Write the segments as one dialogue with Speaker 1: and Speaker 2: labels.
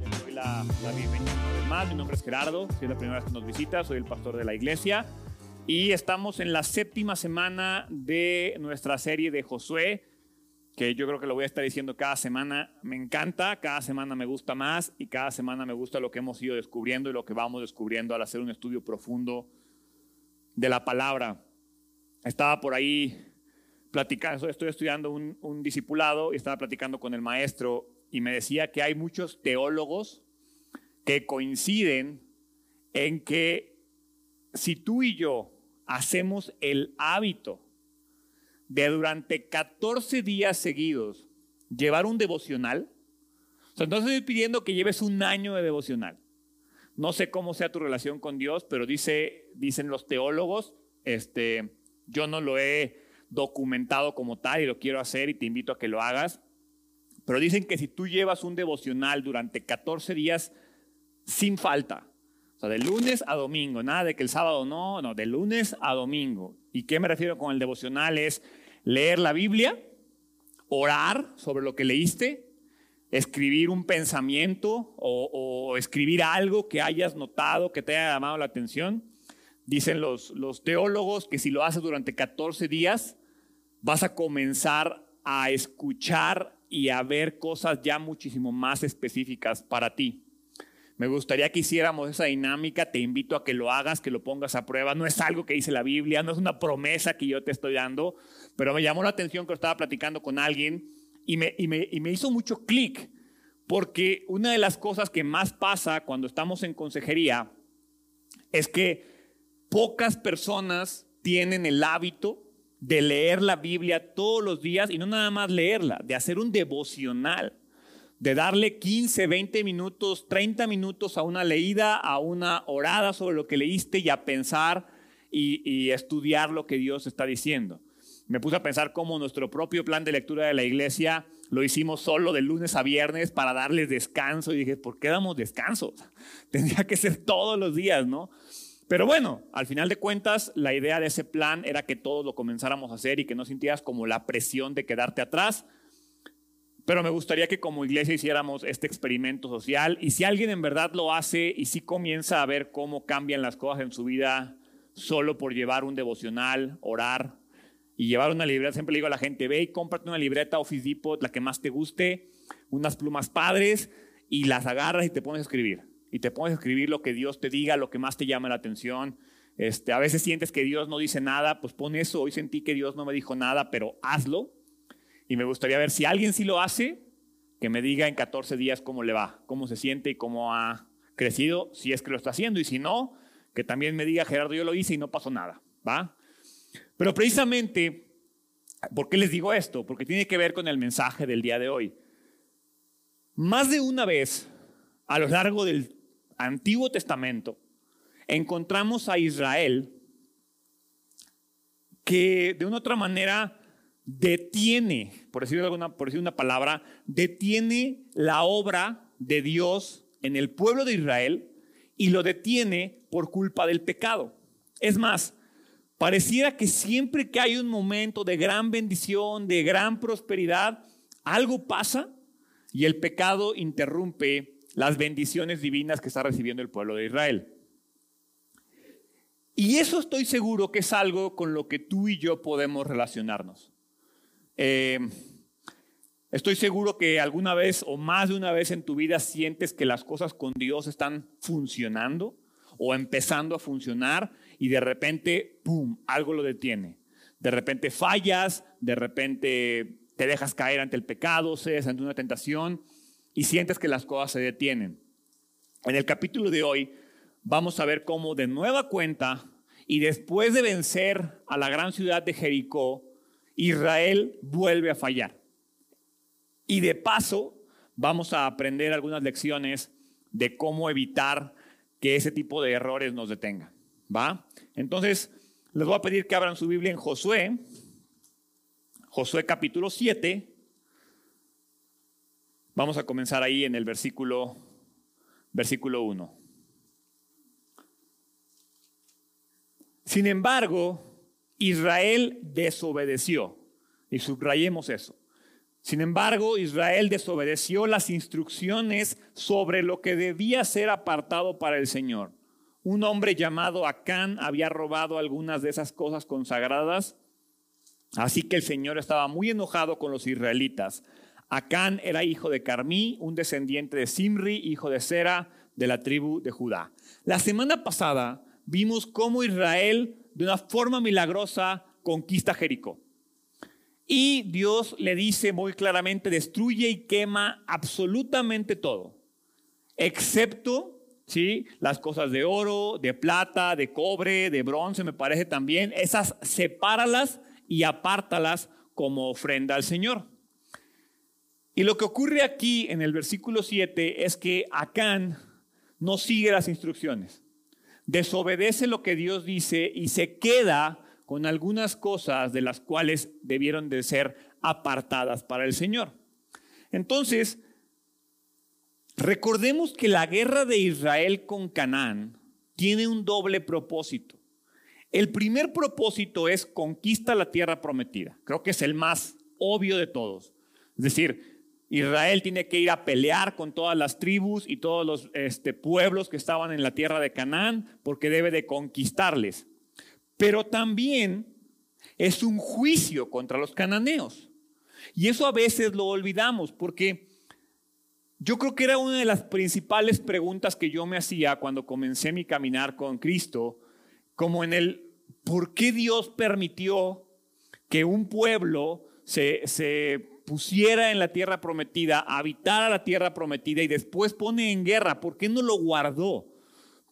Speaker 1: Les doy la, la bienvenida una vez más. Mi nombre es Gerardo, si es la primera vez que nos visita, soy el pastor de la iglesia. Y estamos en la séptima semana de nuestra serie de Josué, que yo creo que lo voy a estar diciendo cada semana. Me encanta, cada semana me gusta más y cada semana me gusta lo que hemos ido descubriendo y lo que vamos descubriendo al hacer un estudio profundo de la palabra. Estaba por ahí platicando, estoy estudiando un, un discipulado y estaba platicando con el maestro y me decía que hay muchos teólogos que coinciden en que si tú y yo hacemos el hábito de durante 14 días seguidos llevar un devocional, o sea, no estoy pidiendo que lleves un año de devocional. No sé cómo sea tu relación con Dios, pero dice, dicen los teólogos, este, yo no lo he documentado como tal y lo quiero hacer y te invito a que lo hagas, pero dicen que si tú llevas un devocional durante 14 días sin falta, o sea, de lunes a domingo, nada de que el sábado no, no, de lunes a domingo. ¿Y qué me refiero con el devocional? Es leer la Biblia, orar sobre lo que leíste, escribir un pensamiento o, escribir algo que hayas notado, que te haya llamado la atención. Dicen los, los teólogos que si lo haces durante 14 días, vas a comenzar a escuchar y a ver cosas ya muchísimo más específicas para ti. Me gustaría que hiciéramos esa dinámica, te invito a que lo hagas, que lo pongas a prueba. No es algo que dice la Biblia, no es una promesa que yo te estoy dando, pero me llamó la atención que estaba platicando con alguien y me, y me, y me hizo mucho clic, porque una de las cosas que más pasa cuando estamos en consejería es que pocas personas tienen el hábito de leer la Biblia todos los días y no nada más leerla, de hacer un devocional de darle 15, 20 minutos, 30 minutos a una leída, a una orada sobre lo que leíste y a pensar y, y, estudiar lo que Dios está diciendo. Me puse a pensar cómo nuestro propio plan de lectura de la iglesia lo hicimos solo de lunes a viernes para darles descanso y dije, ¿por qué damos descanso? Tendría que ser todos los días, ¿no? Pero bueno, al final de cuentas, la idea de ese plan era que todos lo comenzáramos a hacer y que no sintieras como la presión de quedarte atrás, pero me gustaría que como iglesia hiciéramos este experimento social y si alguien en verdad lo hace y si comienza a ver cómo cambian las cosas en su vida solo por llevar un devocional, orar y llevar una libreta, siempre le digo a la gente, ve y cómprate una libreta Office Depot, la que más te guste, unas plumas padres y las agarras y te pones a escribir. Y te pones a escribir lo que Dios te diga, lo que más te llama la atención. Este, a veces sientes que Dios no dice nada, pues pon eso. Hoy sentí que Dios no me dijo nada, pero hazlo. Y me gustaría ver si alguien sí lo hace, que me diga en 14 días cómo le va, cómo se siente y cómo ha crecido, si es que lo está haciendo. Y si no, que también me diga, Gerardo, yo lo hice y no pasó nada. ¿Va? Pero precisamente, ¿por qué les digo esto? Porque tiene que ver con el mensaje del día de hoy. Más de una vez, a lo largo del Antiguo Testamento, encontramos a Israel que de una otra manera detiene, por decir, por decir una palabra, detiene la obra de Dios en el pueblo de Israel y lo detiene por culpa del pecado. Es más, pareciera que siempre que hay un momento de gran bendición, de gran prosperidad, algo pasa y el pecado interrumpe las bendiciones divinas que está recibiendo el pueblo de Israel. Y eso estoy seguro que es algo con lo que tú y yo podemos relacionarnos. Eh, estoy seguro que alguna vez o más de una vez en tu vida sientes que las cosas con Dios están funcionando o empezando a funcionar y de repente, ¡pum!, algo lo detiene. De repente fallas, de repente te dejas caer ante el pecado, cedes ante una tentación y sientes que las cosas se detienen. En el capítulo de hoy vamos a ver cómo de nueva cuenta y después de vencer a la gran ciudad de Jericó, Israel vuelve a fallar. Y de paso vamos a aprender algunas lecciones de cómo evitar que ese tipo de errores nos detengan. ¿Va? Entonces, les voy a pedir que abran su Biblia en Josué, Josué capítulo 7. Vamos a comenzar ahí en el versículo, versículo 1. Sin embargo, Israel desobedeció. Y subrayemos eso. Sin embargo, Israel desobedeció las instrucciones sobre lo que debía ser apartado para el Señor. Un hombre llamado Acán había robado algunas de esas cosas consagradas, así que el Señor estaba muy enojado con los israelitas. Acán era hijo de Carmí, un descendiente de Simri, hijo de Sera, de la tribu de Judá. La semana pasada vimos cómo Israel, de una forma milagrosa, conquista Jericó. Y Dios le dice muy claramente, destruye y quema absolutamente todo, excepto ¿sí? las cosas de oro, de plata, de cobre, de bronce, me parece también. Esas sepáralas y apártalas como ofrenda al Señor. Y lo que ocurre aquí en el versículo 7 es que Acán no sigue las instrucciones, desobedece lo que Dios dice y se queda con algunas cosas de las cuales debieron de ser apartadas para el Señor. Entonces, recordemos que la guerra de Israel con Canaán tiene un doble propósito. El primer propósito es conquista la tierra prometida. Creo que es el más obvio de todos. Es decir, Israel tiene que ir a pelear con todas las tribus y todos los este, pueblos que estaban en la tierra de Canaán porque debe de conquistarles pero también es un juicio contra los cananeos. Y eso a veces lo olvidamos porque yo creo que era una de las principales preguntas que yo me hacía cuando comencé mi caminar con Cristo, como en el, ¿por qué Dios permitió que un pueblo se, se pusiera en la tierra prometida, habitara la tierra prometida y después pone en guerra? ¿Por qué no lo guardó?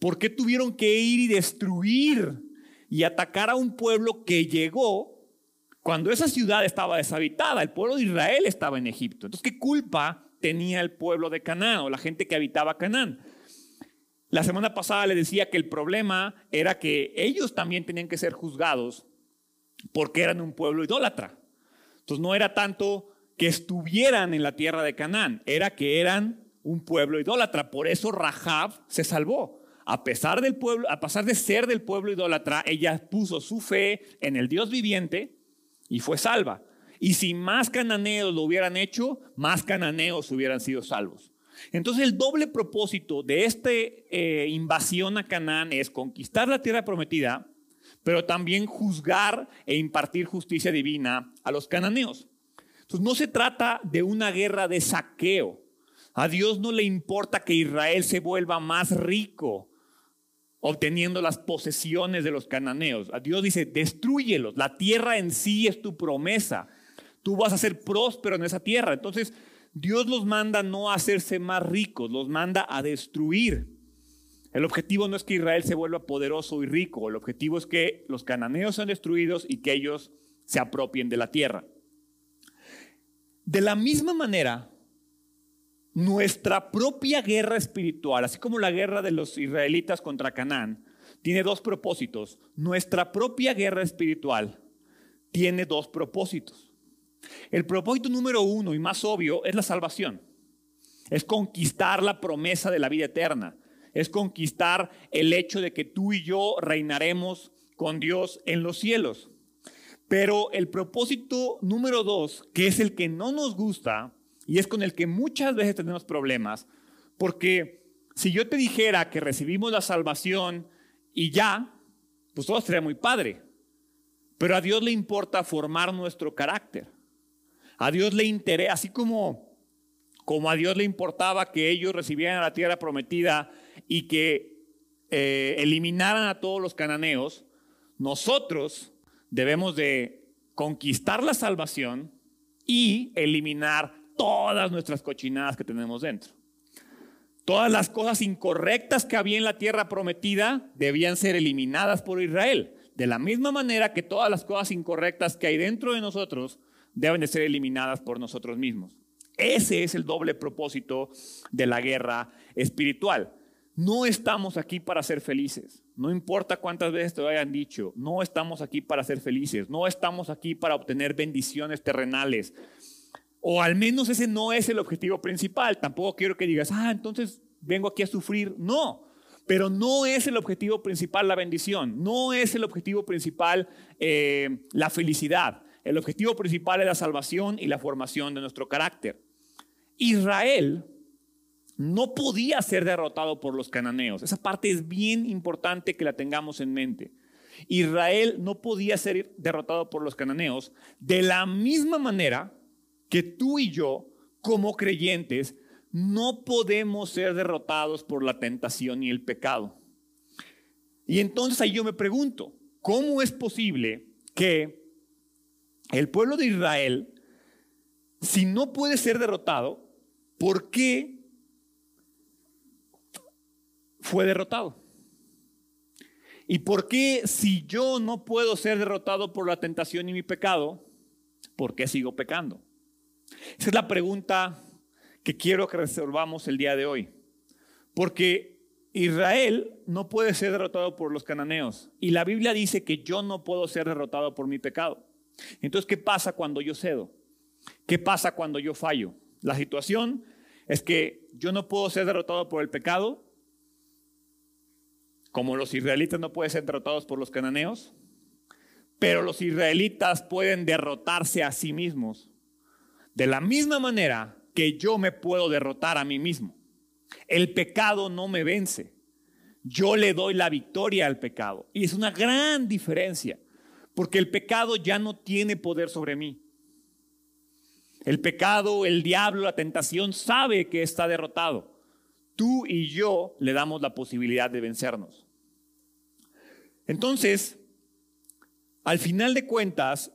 Speaker 1: ¿Por qué tuvieron que ir y destruir y atacar a un pueblo que llegó cuando esa ciudad estaba deshabitada. El pueblo de Israel estaba en Egipto. Entonces, ¿qué culpa tenía el pueblo de Canaán o la gente que habitaba Canaán? La semana pasada le decía que el problema era que ellos también tenían que ser juzgados porque eran un pueblo idólatra. Entonces no era tanto que estuvieran en la tierra de Canaán, era que eran un pueblo idólatra. Por eso Rahab se salvó a pesar del pueblo, a pesar de ser del pueblo idólatra, ella puso su fe en el Dios viviente y fue salva. Y si más cananeos lo hubieran hecho, más cananeos hubieran sido salvos. Entonces el doble propósito de esta eh, invasión a Canaán es conquistar la tierra prometida, pero también juzgar e impartir justicia divina a los cananeos. Entonces no se trata de una guerra de saqueo. A Dios no le importa que Israel se vuelva más rico obteniendo las posesiones de los cananeos. A Dios dice, destruyelos. La tierra en sí es tu promesa. Tú vas a ser próspero en esa tierra. Entonces, Dios los manda no a hacerse más ricos, los manda a destruir. El objetivo no es que Israel se vuelva poderoso y rico, el objetivo es que los cananeos sean destruidos y que ellos se apropien de la tierra. De la misma manera, nuestra propia guerra espiritual, así como la guerra de los israelitas contra Canaán, tiene dos propósitos. Nuestra propia guerra espiritual tiene dos propósitos. El propósito número uno y más obvio es la salvación. Es conquistar la promesa de la vida eterna. Es conquistar el hecho de que tú y yo reinaremos con Dios en los cielos. Pero el propósito número dos, que es el que no nos gusta, y es con el que muchas veces tenemos problemas, porque si yo te dijera que recibimos la salvación y ya, pues todo sería muy padre. Pero a Dios le importa formar nuestro carácter. A Dios le interesa, así como, como a Dios le importaba que ellos recibieran la tierra prometida y que eh, eliminaran a todos los cananeos, nosotros debemos de conquistar la salvación y eliminar todas nuestras cochinadas que tenemos dentro. Todas las cosas incorrectas que había en la tierra prometida debían ser eliminadas por Israel. De la misma manera que todas las cosas incorrectas que hay dentro de nosotros deben de ser eliminadas por nosotros mismos. Ese es el doble propósito de la guerra espiritual. No estamos aquí para ser felices. No importa cuántas veces te lo hayan dicho, no estamos aquí para ser felices. No estamos aquí para obtener bendiciones terrenales. O al menos ese no es el objetivo principal. Tampoco quiero que digas, ah, entonces vengo aquí a sufrir. No, Pero no es el objetivo principal la bendición, no es el objetivo principal eh, la felicidad. El objetivo principal es la salvación y la formación de nuestro carácter. Israel no podía ser derrotado por los cananeos. Esa parte es bien importante que la tengamos en mente. Israel no podía ser derrotado por los cananeos de la misma manera que tú y yo, como creyentes, no podemos ser derrotados por la tentación y el pecado. Y entonces ahí yo me pregunto, ¿cómo es posible que el pueblo de Israel, si no puede ser derrotado, ¿por qué fue derrotado? ¿Y por qué si yo no puedo ser derrotado por la tentación y mi pecado, por qué sigo pecando? Esa es la pregunta que quiero que resolvamos el día de hoy. Porque Israel no puede ser derrotado por los cananeos. Y la Biblia dice que yo no puedo ser derrotado por mi pecado. Entonces, ¿qué pasa cuando yo cedo? ¿Qué pasa cuando yo fallo? La situación es que yo no puedo ser derrotado por el pecado, como los israelitas no pueden ser derrotados por los cananeos, pero los israelitas pueden derrotarse a sí mismos. De la misma manera que yo me puedo derrotar a mí mismo. El pecado no me vence. Yo le doy la victoria al pecado. Y es una gran diferencia, porque el pecado ya no tiene poder sobre mí. El pecado, el diablo, la tentación sabe que está derrotado. Tú y yo le damos la posibilidad de vencernos. Entonces, al final de cuentas,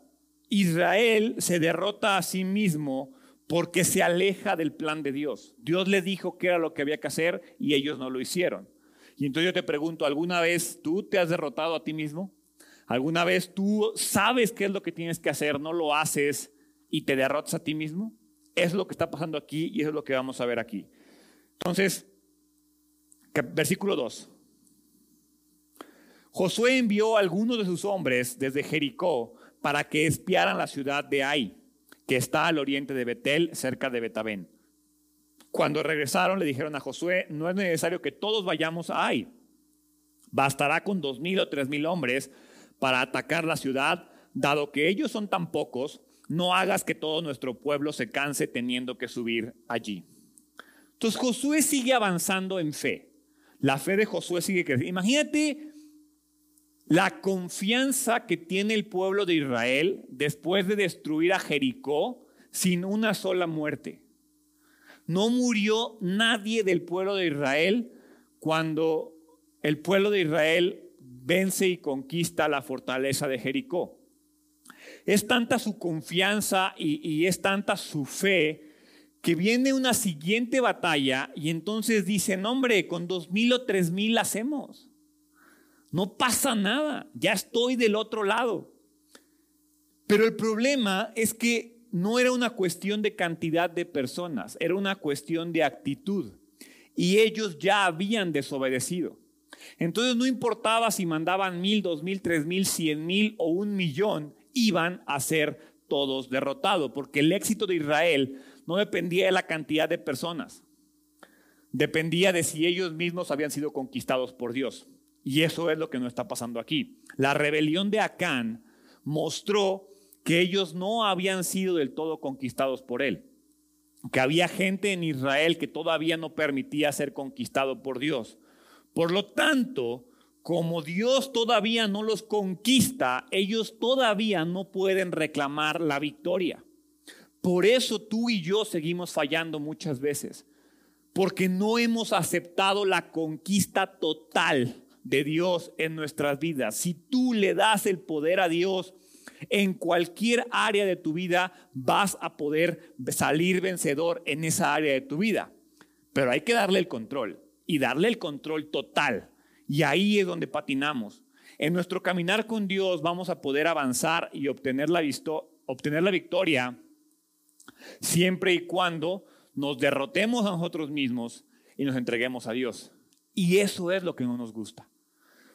Speaker 1: Israel se derrota a sí mismo porque se aleja del plan de Dios. Dios le dijo qué era lo que había que hacer y ellos no lo hicieron. Y entonces yo te pregunto, ¿alguna vez tú te has derrotado a ti mismo? ¿Alguna vez tú sabes qué es lo que tienes que hacer, no lo haces y te derrotas a ti mismo? Es lo que está pasando aquí y eso es lo que vamos a ver aquí. Entonces, versículo 2. Josué envió a algunos de sus hombres desde Jericó para que espiaran la ciudad de Ai que está al oriente de Betel, cerca de Betabén. Cuando regresaron le dijeron a Josué, no es necesario que todos vayamos a Ai. Bastará con dos mil o tres mil hombres para atacar la ciudad, dado que ellos son tan pocos, no hagas que todo nuestro pueblo se canse teniendo que subir allí. Entonces Josué sigue avanzando en fe. La fe de Josué sigue creciendo. Imagínate la confianza que tiene el pueblo de Israel después de destruir a Jericó sin una sola muerte. No murió nadie del pueblo de Israel cuando el pueblo de Israel vence y conquista la fortaleza de Jericó. Es tanta su confianza y, es tanta su fe que viene una siguiente batalla y entonces dicen, hombre, con dos mil o tres mil hacemos. No pasa nada, ya estoy del otro lado. Pero el problema es que no era una cuestión de cantidad de personas, era una cuestión de actitud. Y ellos ya habían desobedecido. Entonces no importaba si mandaban mil, dos mil, tres mil, cien mil o un millón, iban a ser todos derrotados, porque el éxito de Israel no dependía de la cantidad de personas, dependía de si ellos mismos habían sido conquistados por Dios. Y eso es lo que nos está pasando aquí. La rebelión de Acán mostró que ellos no habían sido del todo conquistados por él, que había gente en Israel que todavía no permitía ser conquistado por Dios. Por lo tanto, como Dios todavía no los conquista, ellos todavía no pueden reclamar la victoria. Por eso tú y yo seguimos fallando muchas veces, porque no hemos aceptado la conquista total de Dios en nuestras vidas. Si tú le das el poder a Dios en cualquier área de tu vida, vas a poder salir vencedor en esa área de tu vida. Pero hay que darle el control y darle el control total. Y ahí es donde patinamos. En nuestro caminar con Dios vamos a poder avanzar y obtener la, obtener la victoria siempre y cuando nos derrotemos a nosotros mismos y nos entreguemos a Dios. Y eso es lo que no nos gusta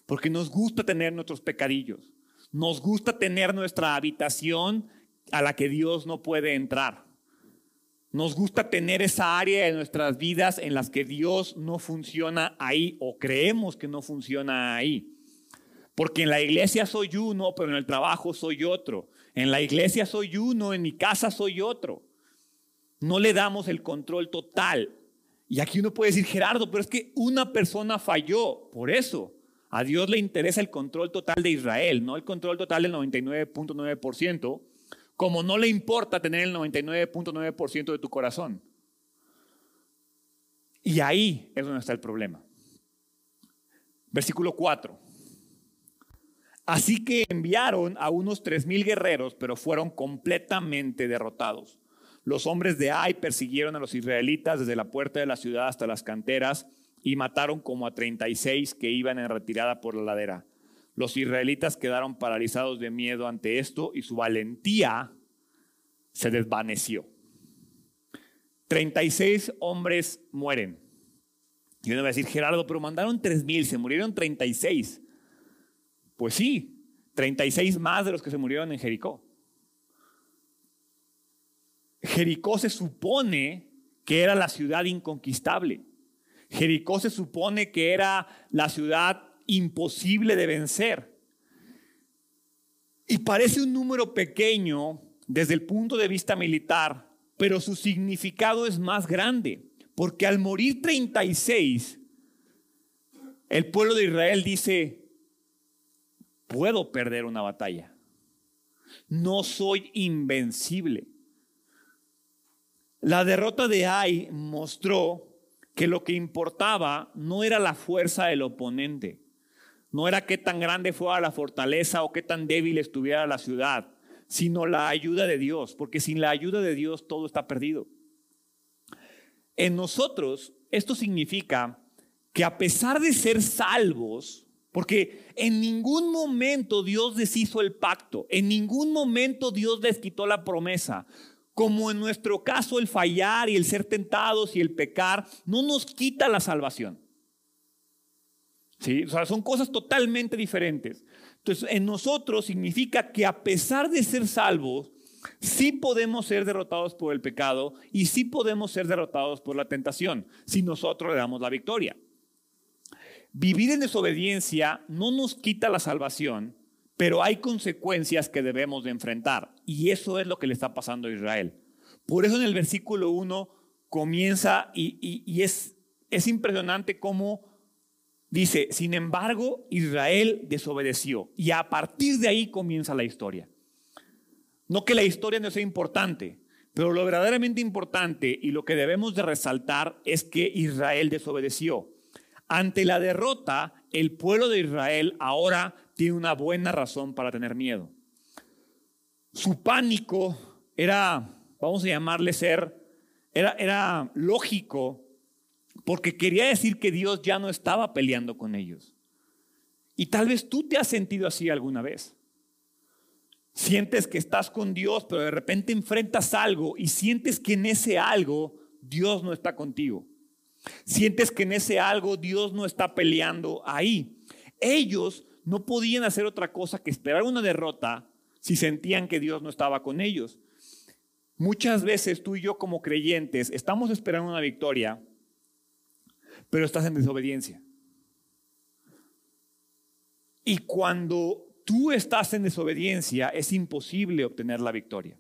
Speaker 1: porque nos gusta tener nuestros pecadillos, nos gusta tener nuestra habitación a la que Dios no puede entrar. Nos gusta tener esa área de nuestras vidas en las que Dios no funciona ahí o creemos que no funciona ahí. Porque en la iglesia soy uno, pero en el trabajo soy otro. En la iglesia soy uno, en mi casa soy otro. No le damos el control total. Y aquí uno puede decir, Gerardo, pero es que una persona falló. Por eso, a Dios le interesa el control total de Israel, no el control total del 99.9%, como no le importa tener el 99.9% de tu corazón. Y ahí es donde está el problema. Versículo 4. Así que enviaron a unos tres mil guerreros, pero fueron completamente derrotados. Los hombres de Ai persiguieron a los israelitas desde la puerta de la ciudad hasta las canteras y mataron como a 36 que iban en retirada por la ladera. Los israelitas quedaron paralizados de miedo ante esto y su valentía se desvaneció. 36 hombres mueren. Y uno va a decir, Gerardo, pero mandaron 3.000, se murieron 36. Pues sí, 36 más de los que se murieron en Jericó. Jericó se supone que era la ciudad inconquistable. Jericó se supone que era la ciudad imposible de vencer. Y parece un número pequeño desde el punto de vista militar, pero su significado es más grande, porque al morir 36, el pueblo de Israel dice, puedo perder una batalla, no soy invencible. La derrota de Ai mostró que lo que importaba no era la fuerza del oponente, no era qué tan grande fuera la fortaleza o qué tan débil estuviera la ciudad, sino la ayuda de Dios, porque sin la ayuda de Dios todo está perdido. En nosotros esto significa que a pesar de ser salvos, porque en ningún momento Dios deshizo el pacto, en ningún momento Dios les quitó la promesa, como en nuestro caso el fallar y el ser tentados y el pecar, no nos quita la salvación. ¿Sí? Son cosas totalmente diferentes. Entonces, en nosotros significa que a pesar de ser salvos, sí podemos ser derrotados por el pecado y sí podemos ser derrotados por la tentación, si nosotros le damos la victoria. Vivir en desobediencia no nos quita la salvación, pero hay consecuencias que debemos de enfrentar. Y eso es lo que le está pasando a Israel. Por eso en el versículo 1 comienza y, es, es impresionante cómo dice, sin embargo, Israel desobedeció. Y a partir de ahí comienza la historia. No que la historia no sea importante, pero lo verdaderamente importante y lo que debemos de resaltar es que Israel desobedeció. Ante la derrota, el pueblo de Israel ahora tiene una buena razón para tener miedo. Su pánico era, vamos a llamarle ser, era, era lógico porque quería decir que Dios ya no estaba peleando con ellos. Y tal vez tú te has sentido así alguna vez. Sientes que estás con Dios, pero de repente enfrentas algo y sientes que en ese algo Dios no está contigo. Sientes que en ese algo Dios no está peleando ahí. Ellos no podían hacer otra cosa que esperar una derrota si sentían que Dios no estaba con ellos. Muchas veces tú y yo como creyentes estamos esperando una victoria, pero estás en desobediencia. Y cuando tú estás en desobediencia, es imposible obtener la victoria.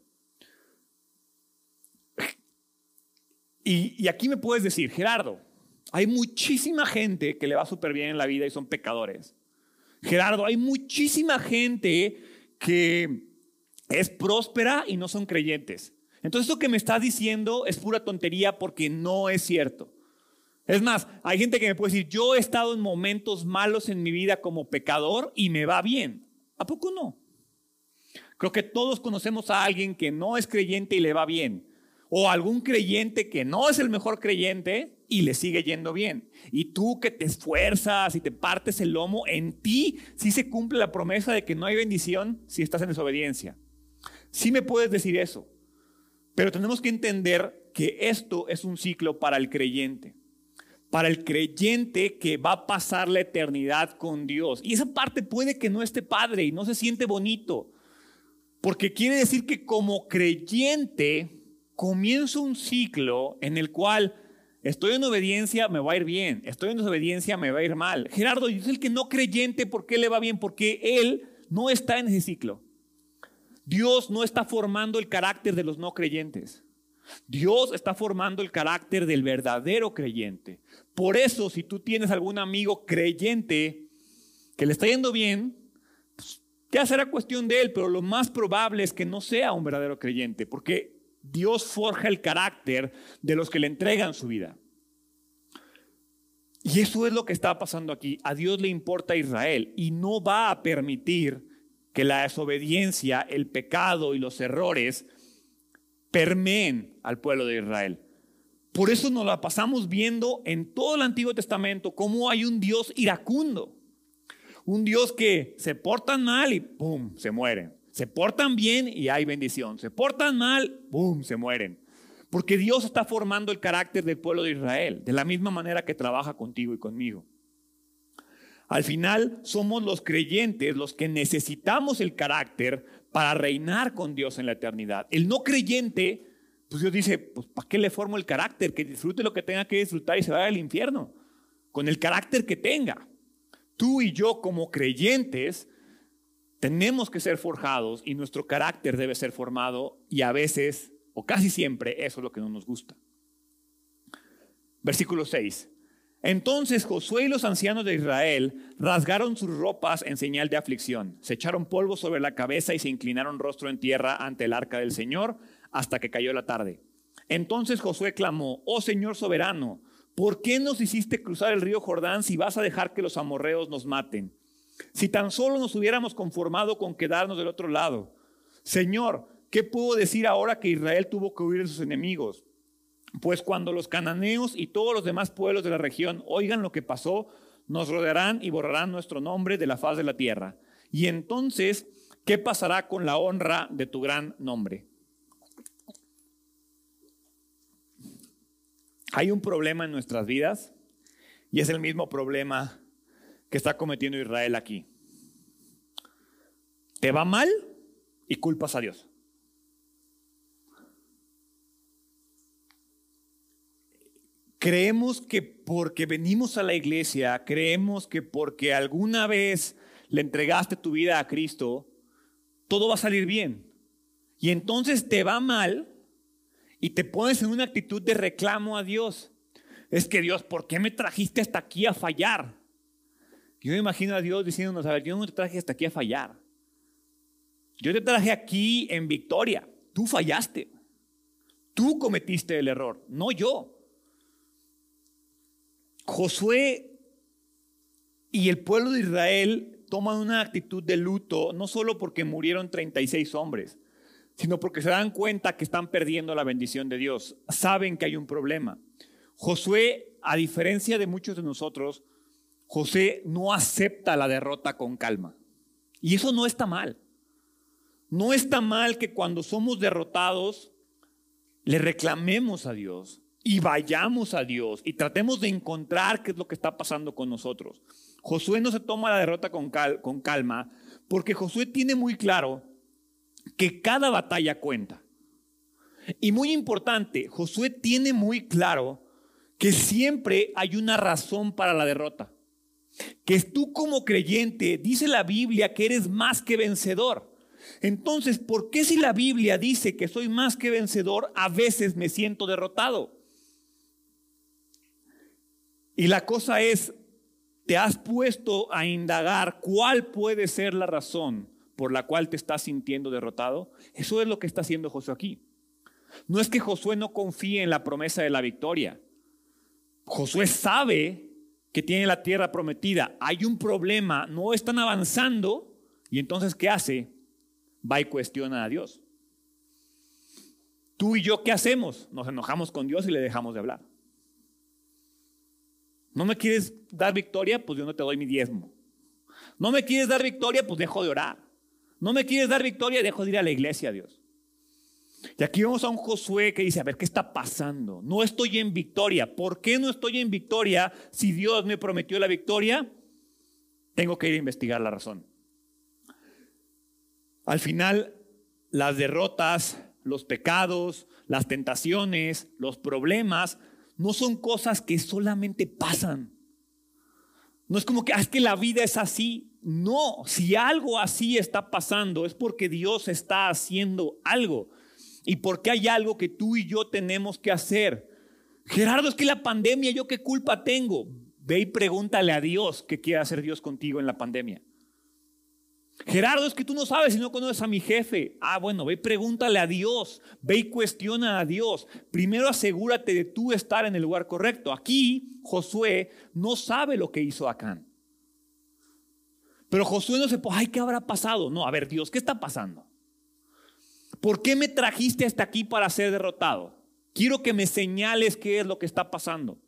Speaker 1: Y, aquí me puedes decir, Gerardo, hay muchísima gente que le va súper bien en la vida y son pecadores. Gerardo, hay muchísima gente que es próspera y no son creyentes. Entonces, eso que me estás diciendo es pura tontería porque no es cierto. Es más, hay gente que me puede decir, yo he estado en momentos malos en mi vida como pecador y me va bien. ¿A poco no? Creo que todos conocemos a alguien que no es creyente y le va bien. O algún creyente que no es el mejor creyente y le sigue yendo bien. Y tú que te esfuerzas y te partes el lomo, en ti sí se cumple la promesa de que no hay bendición si estás en desobediencia. Sí me puedes decir eso, pero tenemos que entender que esto es un ciclo para el creyente. Para el creyente que va a pasar la eternidad con Dios. Y esa parte puede que no esté padre y no se siente bonito. Porque quiere decir que como creyente comienzo un ciclo en el cual estoy en obediencia, me va a ir bien, estoy en desobediencia, me va a ir mal. Gerardo es el que no creyente, ¿por qué le va bien? Porque él no está en ese ciclo. Dios no está formando el carácter de los no creyentes. Dios está formando el carácter del verdadero creyente. Por eso, si tú tienes algún amigo creyente que le está yendo bien, pues, ya será cuestión de él, pero lo más probable es que no sea un verdadero creyente, porque Dios forja el carácter de los que le entregan su vida. Y eso es lo que está pasando aquí. A Dios le importa Israel y no va a permitir que la desobediencia, el pecado y los errores permeen al pueblo de Israel. Por eso nos la pasamos viendo en todo el Antiguo Testamento cómo hay un Dios iracundo. Un Dios que se portan mal y ¡pum! se mueren. Se portan bien y hay bendición. Se portan mal, ¡pum! se mueren. Porque Dios está formando el carácter del pueblo de Israel, de la misma manera que trabaja contigo y conmigo. Al final somos los creyentes los que necesitamos el carácter para reinar con Dios en la eternidad. El no creyente, pues Dios dice, pues ¿para qué le formo el carácter? Que disfrute lo que tenga que disfrutar y se vaya al infierno, con el carácter que tenga. Tú y yo como creyentes tenemos que ser forjados y nuestro carácter debe ser formado y a veces, o casi siempre, eso es lo que no nos gusta. Versículo 6. Entonces Josué y los ancianos de Israel rasgaron sus ropas en señal de aflicción, se echaron polvo sobre la cabeza y se inclinaron rostro en tierra ante el arca del Señor hasta que cayó la tarde. Entonces Josué clamó, oh Señor soberano, ¿por qué nos hiciste cruzar el río Jordán si vas a dejar que los amorreos nos maten? Si tan solo nos hubiéramos conformado con quedarnos del otro lado. Señor, ¿qué puedo decir ahora que Israel tuvo que huir de sus enemigos? Pues cuando los cananeos y todos los demás pueblos de la región oigan lo que pasó, nos rodearán y borrarán nuestro nombre de la faz de la tierra. Y entonces, ¿qué pasará con la honra de tu gran nombre? Hay un problema en nuestras vidas y es el mismo problema que está cometiendo Israel aquí. Te va mal y culpas a Dios. Creemos que porque venimos a la iglesia, creemos que porque alguna vez le entregaste tu vida a Cristo, todo va a salir bien. Y entonces te va mal y te pones en una actitud de reclamo a Dios. Es que Dios, ¿por qué me trajiste hasta aquí a fallar? Yo me imagino a Dios diciéndonos, a ver, yo no te traje hasta aquí a fallar. Yo te traje aquí en victoria. Tú fallaste. Tú cometiste el error, no yo. Josué y el pueblo de Israel toman una actitud de luto, no solo porque murieron 36 hombres, sino porque se dan cuenta que están perdiendo la bendición de Dios. Saben que hay un problema. Josué, a diferencia de muchos de nosotros, José no acepta la derrota con calma. Y eso no está mal. No está mal que cuando somos derrotados le reclamemos a Dios y vayamos a Dios y tratemos de encontrar qué es lo que está pasando con nosotros. Josué no se toma la derrota con, con calma porque Josué tiene muy claro que cada batalla cuenta. Y muy importante, Josué tiene muy claro que siempre hay una razón para la derrota. Que tú como creyente, dice la Biblia que eres más que vencedor. Entonces, ¿por qué si la Biblia dice que soy más que vencedor, a veces me siento derrotado? Y la cosa es, ¿te has puesto a indagar cuál puede ser la razón por la cual te estás sintiendo derrotado? Eso es lo que está haciendo Josué aquí. No es que Josué no confíe en la promesa de la victoria. Josué sabe que tiene la tierra prometida. Hay un problema, no están avanzando. Y entonces, ¿qué hace? Va y cuestiona a Dios. Tú y yo, ¿qué hacemos? Nos enojamos con Dios y le dejamos de hablar. ¿No me quieres dar victoria? Pues yo no te doy mi diezmo. ¿No me quieres dar victoria? Pues dejo de orar. ¿No me quieres dar victoria? Dejo de ir a la iglesia, Dios. Y aquí vemos a un Josué que dice, a ver, ¿qué está pasando? No estoy en victoria. ¿Por qué no estoy en victoria si Dios me prometió la victoria? Tengo que ir a investigar la razón. Al final, las derrotas los pecados, las tentaciones, los problemas, no son cosas que solamente pasan. No es como que, ah, es que la vida es así. No, si algo así está pasando es porque Dios está haciendo algo y porque hay algo que tú y yo tenemos que hacer. Gerardo, es que la pandemia, ¿yo qué culpa tengo? Ve y pregúntale a Dios qué quiere hacer Dios contigo en la pandemia. Gerardo, es que tú no sabes si no conoces a mi jefe. Ah, bueno, ve y pregúntale a Dios, ve y cuestiona a Dios. Primero asegúrate de tú estar en el lugar correcto. Aquí Josué no sabe lo que hizo Acán. Pero Josué no se, ay, ¿qué habrá pasado? No, a ver, Dios, ¿qué está pasando? ¿Por qué me trajiste hasta aquí para ser derrotado? Quiero que me señales qué es lo que está pasando.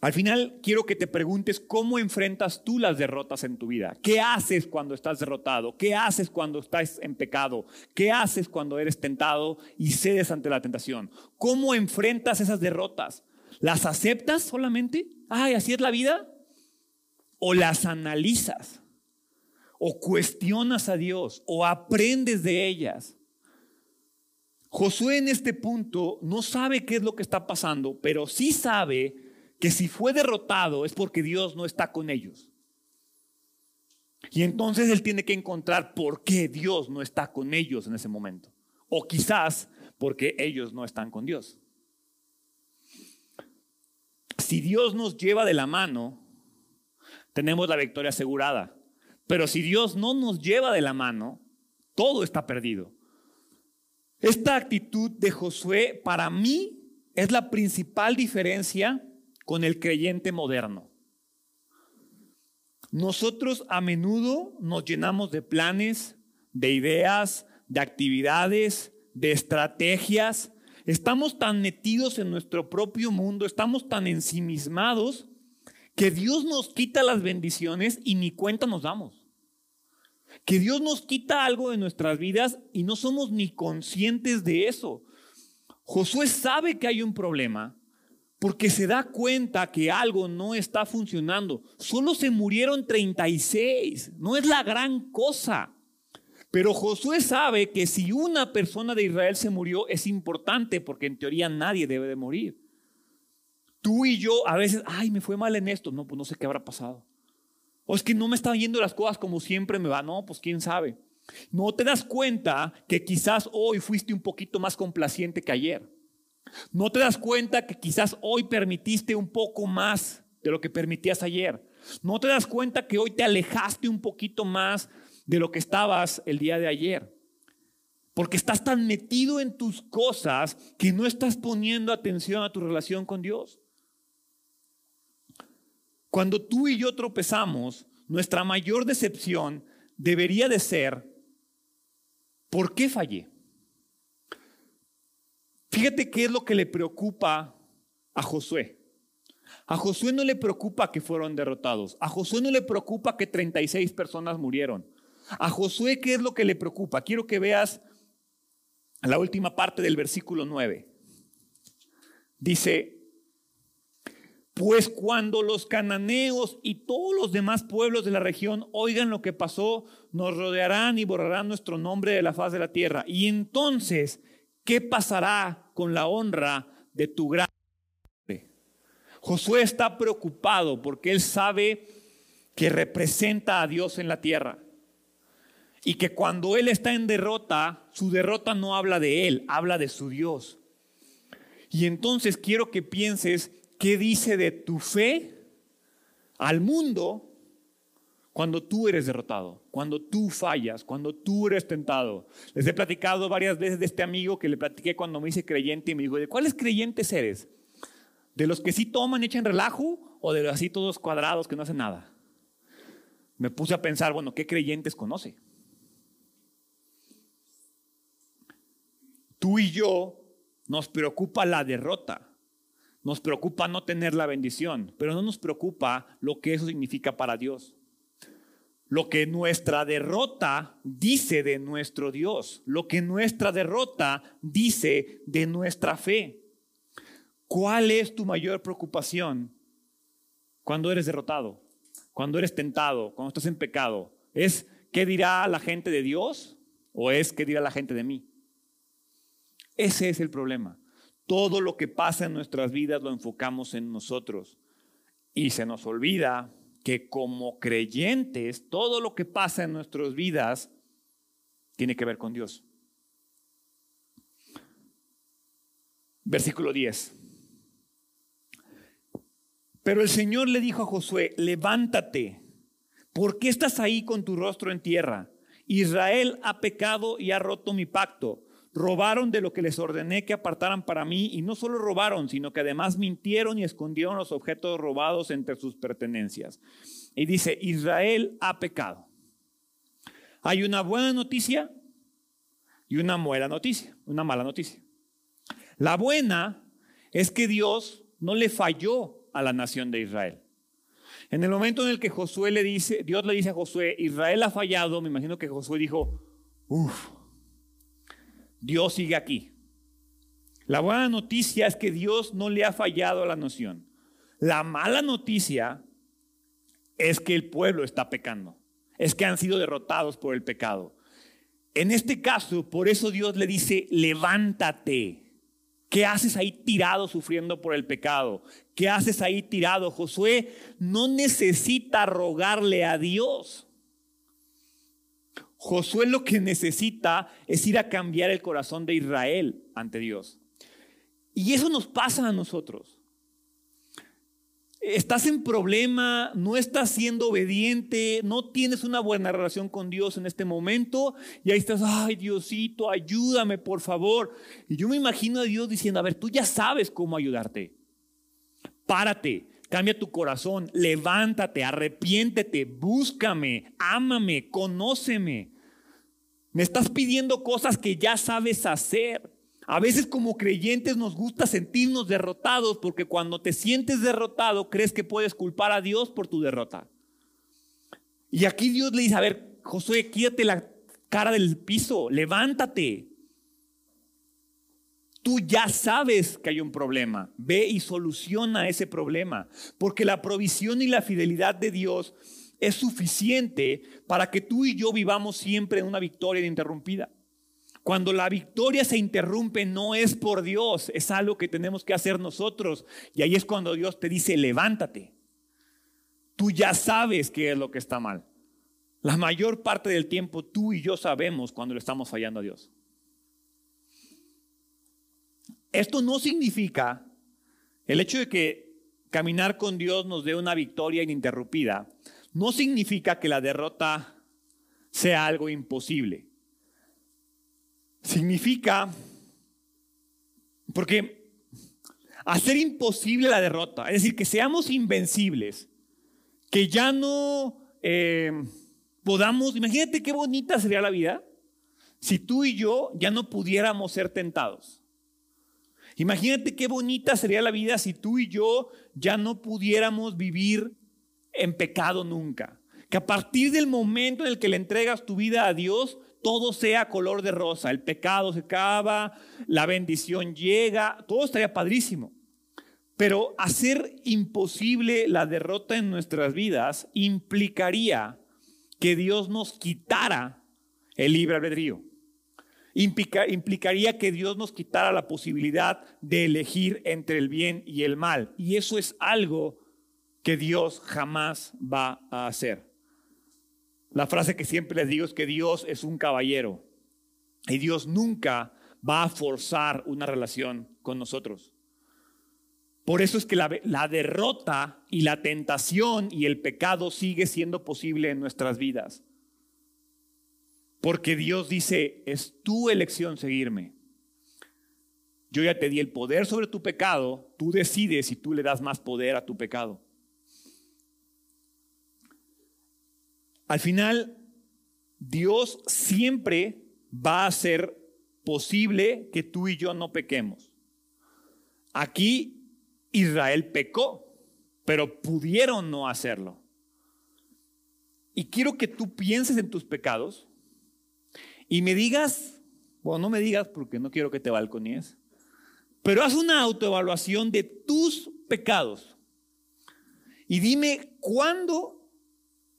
Speaker 1: Al final quiero que te preguntes cómo enfrentas tú las derrotas en tu vida. ¿Qué haces cuando estás derrotado? ¿Qué haces cuando estás en pecado? ¿Qué haces cuando eres tentado y cedes ante la tentación? ¿Cómo enfrentas esas derrotas? ¿Las aceptas solamente? Ay, así es la vida. ¿O las analizas? ¿O cuestionas a Dios? ¿O aprendes de ellas? Josué en este punto no sabe qué es lo que está pasando, pero sí sabe que si fue derrotado es porque Dios no está con ellos. Y entonces él tiene que encontrar por qué Dios no está con ellos en ese momento. O quizás porque ellos no están con Dios. Si Dios nos lleva de la mano, tenemos la victoria asegurada. Pero si Dios no nos lleva de la mano, todo está perdido. Esta actitud de Josué para mí es la principal diferencia con el creyente moderno. Nosotros a menudo nos llenamos de planes, de ideas, de actividades, de estrategias. Estamos tan metidos en nuestro propio mundo, estamos tan ensimismados que Dios nos quita las bendiciones y ni cuenta nos damos. Que Dios nos quita algo de nuestras vidas y no somos ni conscientes de eso. Josué sabe que hay un problema, porque se da cuenta que algo no está funcionando. Solo se murieron 36, no es la gran cosa. Pero Josué sabe que si una persona de Israel se murió es importante porque en teoría nadie debe de morir. Tú y yo a veces, ay, me fue mal en esto. No, pues no sé qué habrá pasado. O es que no me están yendo las cosas como siempre me va. No, pues quién sabe. No te das cuenta que quizás hoy fuiste un poquito más complaciente que ayer. No te das cuenta que quizás hoy permitiste un poco más de lo que permitías ayer. No te das cuenta que hoy te alejaste un poquito más de lo que estabas el día de ayer. Porque estás tan metido en tus cosas que no estás poniendo atención a tu relación con Dios. Cuando tú y yo tropezamos, nuestra mayor decepción debería de ser, ¿por qué fallé? Fíjate qué es lo que le preocupa a Josué. A Josué no le preocupa que fueron derrotados. A Josué no le preocupa que 36 personas murieron. A Josué, ¿qué es lo que le preocupa? Quiero que veas la última parte del versículo 9. Dice, pues cuando los cananeos y todos los demás pueblos de la región oigan lo que pasó, nos rodearán y borrarán nuestro nombre de la faz de la tierra. Y entonces ¿qué pasará con la honra de tu gran Josué está preocupado porque él sabe que representa a Dios en la tierra. Y que cuando él está en derrota, su derrota no habla de él, habla de su Dios. Y entonces quiero que pienses qué dice de tu fe al mundo cuando tú eres derrotado, cuando tú fallas, cuando tú eres tentado. Les he platicado varias veces de este amigo que le platiqué cuando me hice creyente y me dijo, ¿de cuáles creyentes eres? ¿De los que sí toman echan relajo o de los así todos cuadrados que no hacen nada? Me puse a pensar, bueno, ¿qué creyentes conoce? Tú y yo nos preocupa la derrota, nos preocupa no tener la bendición, pero no nos preocupa lo que eso significa para Dios lo que nuestra derrota dice de nuestro Dios, lo que nuestra derrota dice de nuestra fe. ¿Cuál es tu mayor preocupación cuando eres derrotado, cuando eres tentado, cuando estás en pecado? ¿Es qué dirá la gente de Dios o es qué dirá la gente de mí? Ese es el problema. Todo lo que pasa en nuestras vidas lo enfocamos en nosotros. Y se nos olvida que como creyentes, todo lo que pasa en nuestras vidas tiene que ver con Dios. Versículo 10. Pero el Señor le dijo a Josué, levántate, ¿por qué estás ahí con tu rostro en tierra? Israel ha pecado y ha roto mi pacto. Robaron de lo que les ordené que apartaran para mí y no solo robaron, sino que además mintieron y escondieron los objetos robados entre sus pertenencias. Y dice, Israel ha pecado. Hay una buena noticia y una mala noticia, una mala noticia. La buena es que Dios no le falló a la nación de Israel. En el momento en el que Josué le dice, Dios le dice a Josué, Israel ha fallado, me imagino que Josué dijo, uff, Dios sigue aquí. La buena noticia es que Dios no le ha fallado a la nación. La mala noticia es que el pueblo está pecando, es que han sido derrotados por el pecado. En este caso, por eso Dios le dice, levántate. ¿Qué haces ahí tirado sufriendo por el pecado? ¿Qué haces ahí tirado? Josué no necesita rogarle a Dios. Josué lo que necesita es ir a cambiar el corazón de Israel ante Dios. Y eso nos pasa a nosotros estás en problema, no estás siendo obediente, no tienes una buena relación con Dios en este momento y ahí estás, ay Diosito, ayúdame por favor. Y yo me imagino a Dios diciendo, a ver, tú ya sabes cómo ayudarte. Párate, cambia tu corazón, levántate, arrepiéntete, búscame, ámame, conóceme. Me estás pidiendo cosas que ya sabes hacer. A veces como creyentes nos gusta sentirnos derrotados porque cuando te sientes derrotado crees que puedes culpar a Dios por tu derrota. Y aquí Dios le dice, a ver, Josué, quítate la cara del piso, levántate. Tú ya sabes que hay un problema, ve y soluciona ese problema, porque la provisión y la fidelidad de Dios es suficiente para que tú y yo vivamos siempre en una victoria ininterrumpida. Cuando la victoria se interrumpe no es por Dios, es algo que tenemos que hacer nosotros. Y ahí es cuando Dios te dice, levántate. Tú ya sabes qué es lo que está mal. La mayor parte del tiempo tú y yo sabemos cuando le estamos fallando a Dios. Esto no significa el hecho de que caminar con Dios nos dé una victoria ininterrumpida. No significa que la derrota sea algo imposible significa, porque hacer imposible la derrota, es decir, que seamos invencibles, que ya no eh, podamos, imagínate qué bonita sería la vida si tú y yo ya no pudiéramos ser tentados. Imagínate qué bonita sería la vida si tú y yo ya no pudiéramos vivir en pecado nunca. Que a partir del momento en el que le entregas tu vida a Dios, todo sea color de rosa, el pecado se acaba, la bendición llega, todo estaría padrísimo. Pero hacer imposible la derrota en nuestras vidas implicaría que Dios nos quitara el libre albedrío. implicaría que Dios nos quitara la posibilidad de elegir entre el bien y el mal. Y eso es algo que Dios jamás va a hacer. La frase que siempre les digo es que Dios es un caballero y Dios nunca va a forzar una relación con nosotros. Por eso es que la, derrota y la tentación y el pecado sigue siendo posible en nuestras vidas. Porque Dios dice, es tu elección seguirme. Yo ya te di el poder sobre tu pecado, tú decides si tú le das más poder a tu pecado. Al final, Dios siempre va a hacer posible que tú y yo no pequemos. Aquí Israel pecó, pero pudieron no hacerlo. Y quiero que tú pienses en tus pecados y me digas, bueno, no me digas porque no quiero que te balconíes, pero haz una autoevaluación de tus pecados. Y dime cuándo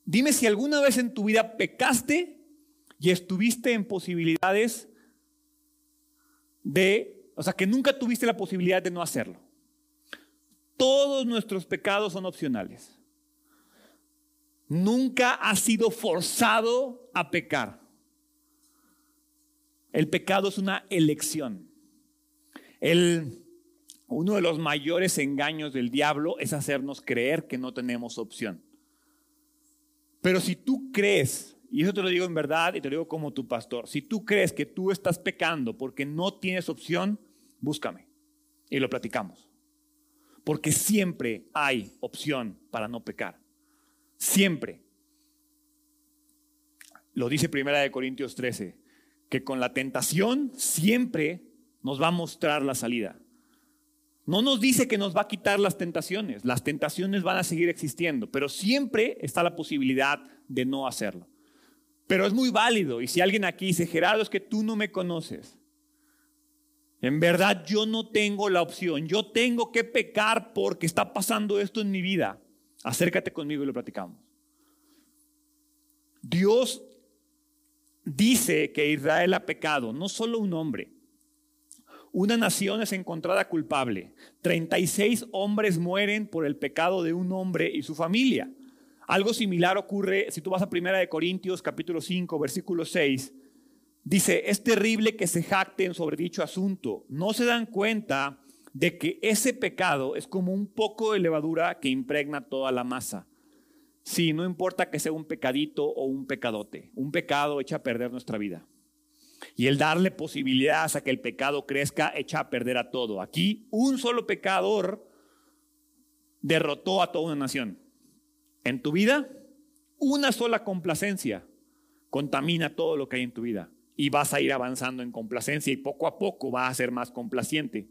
Speaker 1: Dime si alguna vez en tu vida pecaste y estuviste en posibilidades de, o sea, que nunca tuviste la posibilidad de no hacerlo. Todos nuestros pecados son opcionales. Nunca has sido forzado a pecar. El pecado es una elección. El, uno de los mayores engaños del diablo es hacernos creer que no tenemos opción. Pero si tú crees, y eso te lo digo en verdad y te lo digo como tu pastor, si tú crees que tú estás pecando porque no tienes opción, búscame y lo platicamos. Porque siempre hay opción para no pecar. Siempre. Lo dice Primera de Corintios 13, que con la tentación siempre nos va a mostrar la salida. No nos dice que nos va a quitar las tentaciones, las tentaciones van a seguir existiendo, pero siempre está la posibilidad de no hacerlo. Pero es muy válido y si alguien aquí dice, Gerardo, es que tú no me conoces, en verdad yo no tengo la opción, yo tengo que pecar porque está pasando esto en mi vida, acércate conmigo y lo platicamos. Dios dice que Israel ha pecado, no solo un hombre. Una nación es encontrada culpable. 36 hombres mueren por el pecado de un hombre y su familia. Algo similar ocurre si tú vas a Primera de Corintios capítulo 5 versículo 6. Dice, es terrible que se jacten sobre dicho asunto. No se dan cuenta de que ese pecado es como un poco de levadura que impregna toda la masa. Sí, no importa que sea un pecadito o un pecadote, un pecado echa a perder nuestra vida. Y el darle posibilidades a que el pecado crezca echa a perder a todo. Aquí un solo pecador derrotó a toda una nación. En tu vida, una sola complacencia contamina todo lo que hay en tu vida. Y vas a ir avanzando en complacencia y poco a poco vas a ser más complaciente.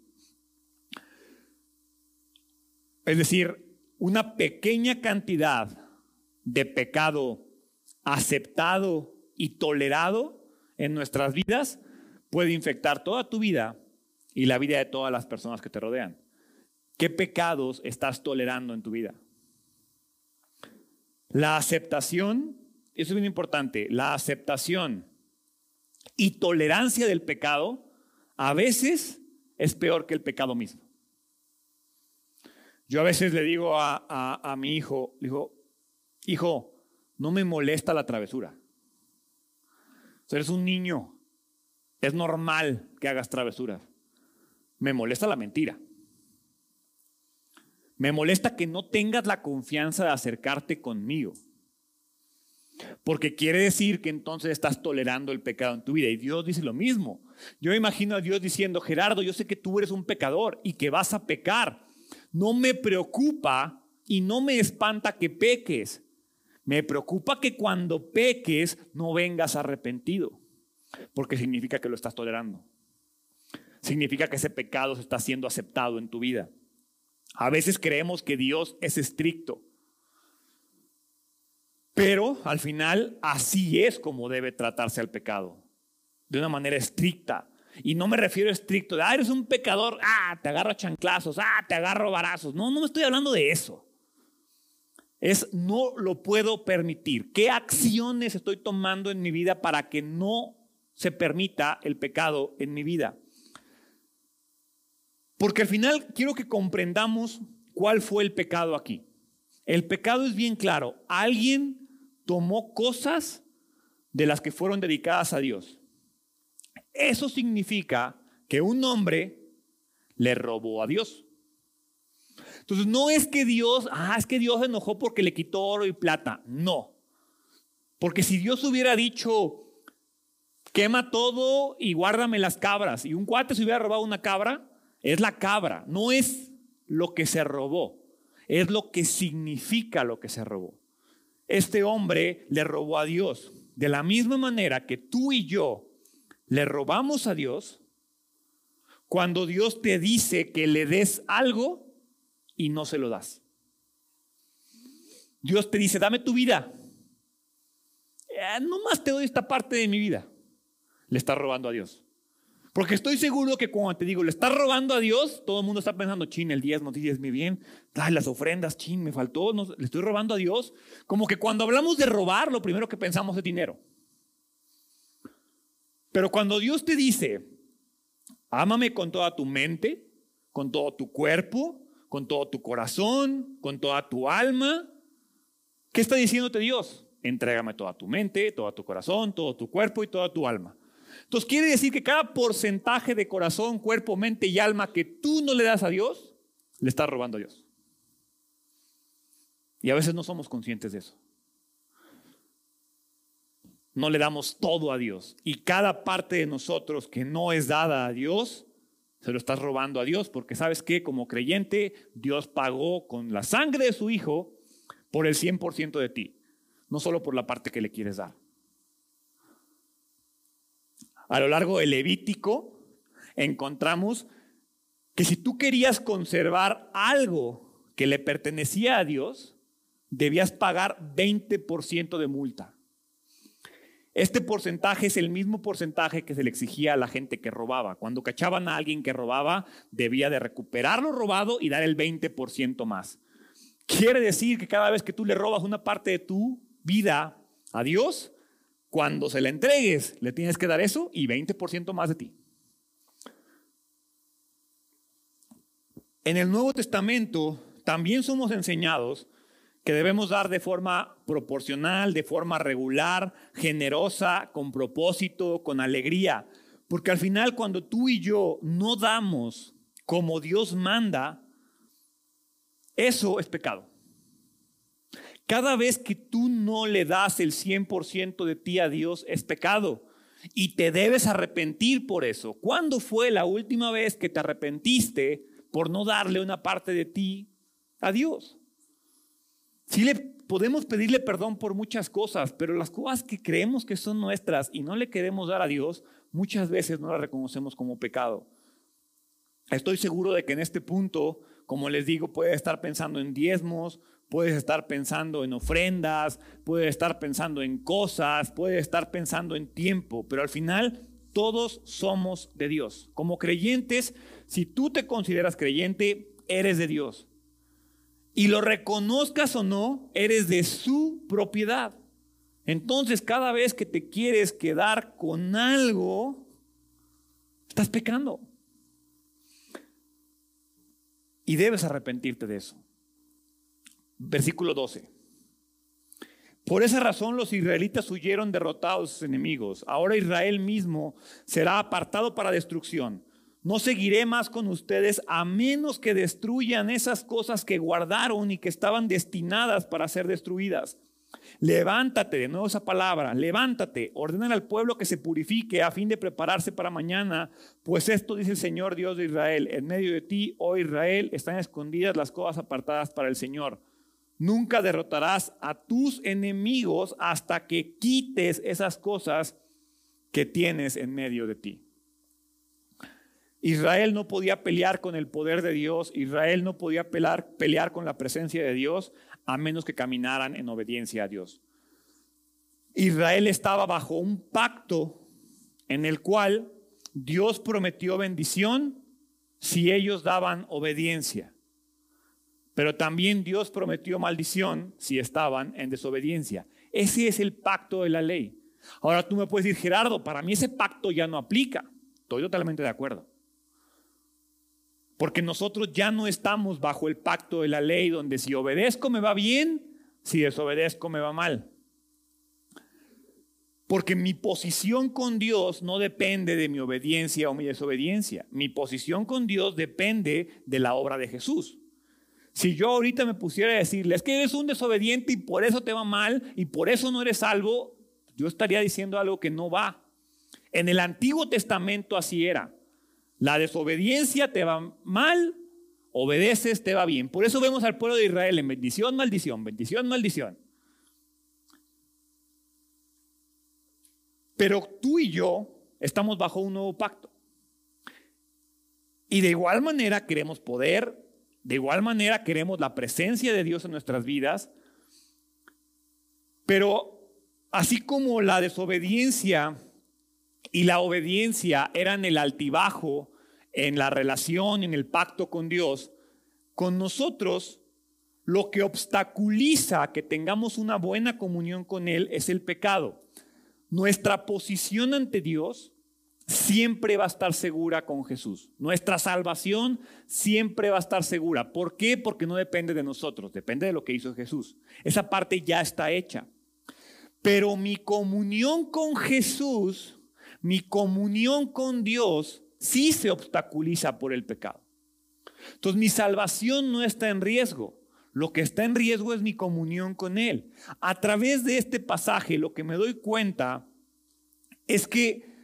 Speaker 1: Es decir, una pequeña cantidad de pecado aceptado y tolerado en nuestras vidas puede infectar toda tu vida y la vida de todas las personas que te rodean. ¿Qué pecados estás tolerando en tu vida? La aceptación, eso es bien importante, la aceptación y tolerancia del pecado a veces es peor que el pecado mismo. Yo a veces le digo a, a mi hijo, digo, hijo, no me molesta la travesura. Eres un niño, es normal que hagas travesuras. Me molesta la mentira. Me molesta que no tengas la confianza de acercarte conmigo. Porque quiere decir que entonces estás tolerando el pecado en tu vida. Y Dios dice lo mismo. Yo imagino a Dios diciendo, Gerardo, yo sé que tú eres un pecador y que vas a pecar. No me preocupa y no me espanta que peques. Me preocupa que cuando peques no vengas arrepentido, porque significa que lo estás tolerando. Significa que ese pecado se está siendo aceptado en tu vida. A veces creemos que Dios es estricto, pero al final así es como debe tratarse al pecado, de una manera estricta. Y no me refiero a estricto de, ah, eres un pecador, ah, te agarro a chanclazos, ah, te agarro varazos. No, no me estoy hablando de eso es no lo puedo permitir. ¿Qué acciones estoy tomando en mi vida para que no se permita el pecado en mi vida? Porque al final quiero que comprendamos cuál fue el pecado aquí. El pecado es bien claro. Alguien tomó cosas de las que fueron dedicadas a Dios. Eso significa que un hombre le robó a Dios. Entonces, no es que Dios, ah, es que Dios se enojó porque le quitó oro y plata. No. Porque si Dios hubiera dicho, quema todo y guárdame las cabras, y un cuate se hubiera robado una cabra, es la cabra, no es lo que se robó, es lo que significa lo que se robó. Este hombre le robó a Dios. De la misma manera que tú y yo le robamos a Dios, cuando Dios te dice que le des algo, y no se lo das. Dios te dice, dame tu vida. Eh, no más te doy esta parte de mi vida. Le estás robando a Dios. Porque estoy seguro que cuando te digo, le estás robando a Dios, todo el mundo está pensando, chin, el diezmo, dices muy bien, Ay, las ofrendas, chin, me faltó, le estoy robando a Dios. Como que cuando hablamos de robar, lo primero que pensamos es dinero. Pero cuando Dios te dice, Ámame con toda tu mente, con todo tu cuerpo, con todo tu corazón, con toda tu alma. ¿Qué está diciéndote Dios? Entrégame toda tu mente, todo tu corazón, todo tu cuerpo y toda tu alma. Entonces quiere decir que cada porcentaje de corazón, cuerpo, mente y alma que tú no le das a Dios, le estás robando a Dios. Y a veces no somos conscientes de eso. No le damos todo a Dios. Y cada parte de nosotros que no es dada a Dios, se lo estás robando a Dios, porque sabes que como creyente, Dios pagó con la sangre de su Hijo por el 100% de ti, no solo por la parte que le quieres dar. A lo largo del Levítico encontramos que si tú querías conservar algo que le pertenecía a Dios, debías pagar 20% de multa. Este porcentaje es el mismo porcentaje que se le exigía a la gente que robaba. Cuando cachaban a alguien que robaba, debía de recuperar lo robado y dar el 20% más. Quiere decir que cada vez que tú le robas una parte de tu vida a Dios, cuando se la entregues, le tienes que dar eso y 20% más de ti. En el Nuevo Testamento también somos enseñados que debemos dar de forma proporcional, de forma regular, generosa, con propósito, con alegría. Porque al final cuando tú y yo no damos como Dios manda, eso es pecado. Cada vez que tú no le das el 100% de ti a Dios es pecado y te debes arrepentir por eso. ¿Cuándo fue la última vez que te arrepentiste por no darle una parte de ti a Dios? Sí le podemos pedirle perdón por muchas cosas, pero las cosas que creemos que son nuestras y no le queremos dar a Dios, muchas veces no las reconocemos como pecado. Estoy seguro de que en este punto, como les digo, puede estar pensando en diezmos, puedes estar pensando en ofrendas, puedes estar pensando en cosas, puedes estar pensando en tiempo, pero al final todos somos de Dios. Como creyentes, si tú te consideras creyente, eres de Dios. Y lo reconozcas o no, eres de su propiedad. Entonces, cada vez que te quieres quedar con algo, estás pecando. Y debes arrepentirte de eso. Versículo 12. Por esa razón los israelitas huyeron derrotados a sus enemigos. Ahora Israel mismo será apartado para destrucción. No seguiré más con ustedes a menos que destruyan esas cosas que guardaron y que estaban destinadas para ser destruidas. Levántate, de nuevo esa palabra, levántate, ordena al pueblo que se purifique a fin de prepararse para mañana, pues esto dice el Señor Dios de Israel, en medio de ti, oh Israel, están escondidas las cosas apartadas para el Señor. Nunca derrotarás a tus enemigos hasta que quites esas cosas que tienes en medio de ti. Israel no podía pelear con el poder de Dios, Israel no podía pelear, pelear con la presencia de Dios a menos que caminaran en obediencia a Dios. Israel estaba bajo un pacto en el cual Dios prometió bendición si ellos daban obediencia. Pero también Dios prometió maldición si estaban en desobediencia. Ese es el pacto de la ley. Ahora tú me puedes decir, Gerardo, para mí ese pacto ya no aplica. Estoy totalmente de acuerdo. Porque nosotros ya no estamos bajo el pacto de la ley donde si obedezco me va bien, si desobedezco me va mal. Porque mi posición con Dios no depende de mi obediencia o mi desobediencia. Mi posición con Dios depende de la obra de Jesús. Si yo ahorita me pusiera a decirle, es que eres un desobediente y por eso te va mal y por eso no eres salvo, yo estaría diciendo algo que no va. En el Antiguo Testamento así era. La desobediencia te va mal, obedeces, te va bien. Por eso vemos al pueblo de Israel en bendición, maldición, bendición, maldición. Pero tú y yo estamos bajo un nuevo pacto. Y de igual manera queremos poder, de igual manera queremos la presencia de Dios en nuestras vidas. Pero así como la desobediencia y la obediencia eran el altibajo en la relación, en el pacto con Dios, con nosotros lo que obstaculiza que tengamos una buena comunión con Él es el pecado. Nuestra posición ante Dios siempre va a estar segura con Jesús. Nuestra salvación siempre va a estar segura. ¿Por qué? Porque no depende de nosotros, depende de lo que hizo Jesús. Esa parte ya está hecha. Pero mi comunión con Jesús, mi comunión con Dios, sí se obstaculiza por el pecado. Entonces mi salvación no está en riesgo. Lo que está en riesgo es mi comunión con Él. A través de este pasaje lo que me doy cuenta es que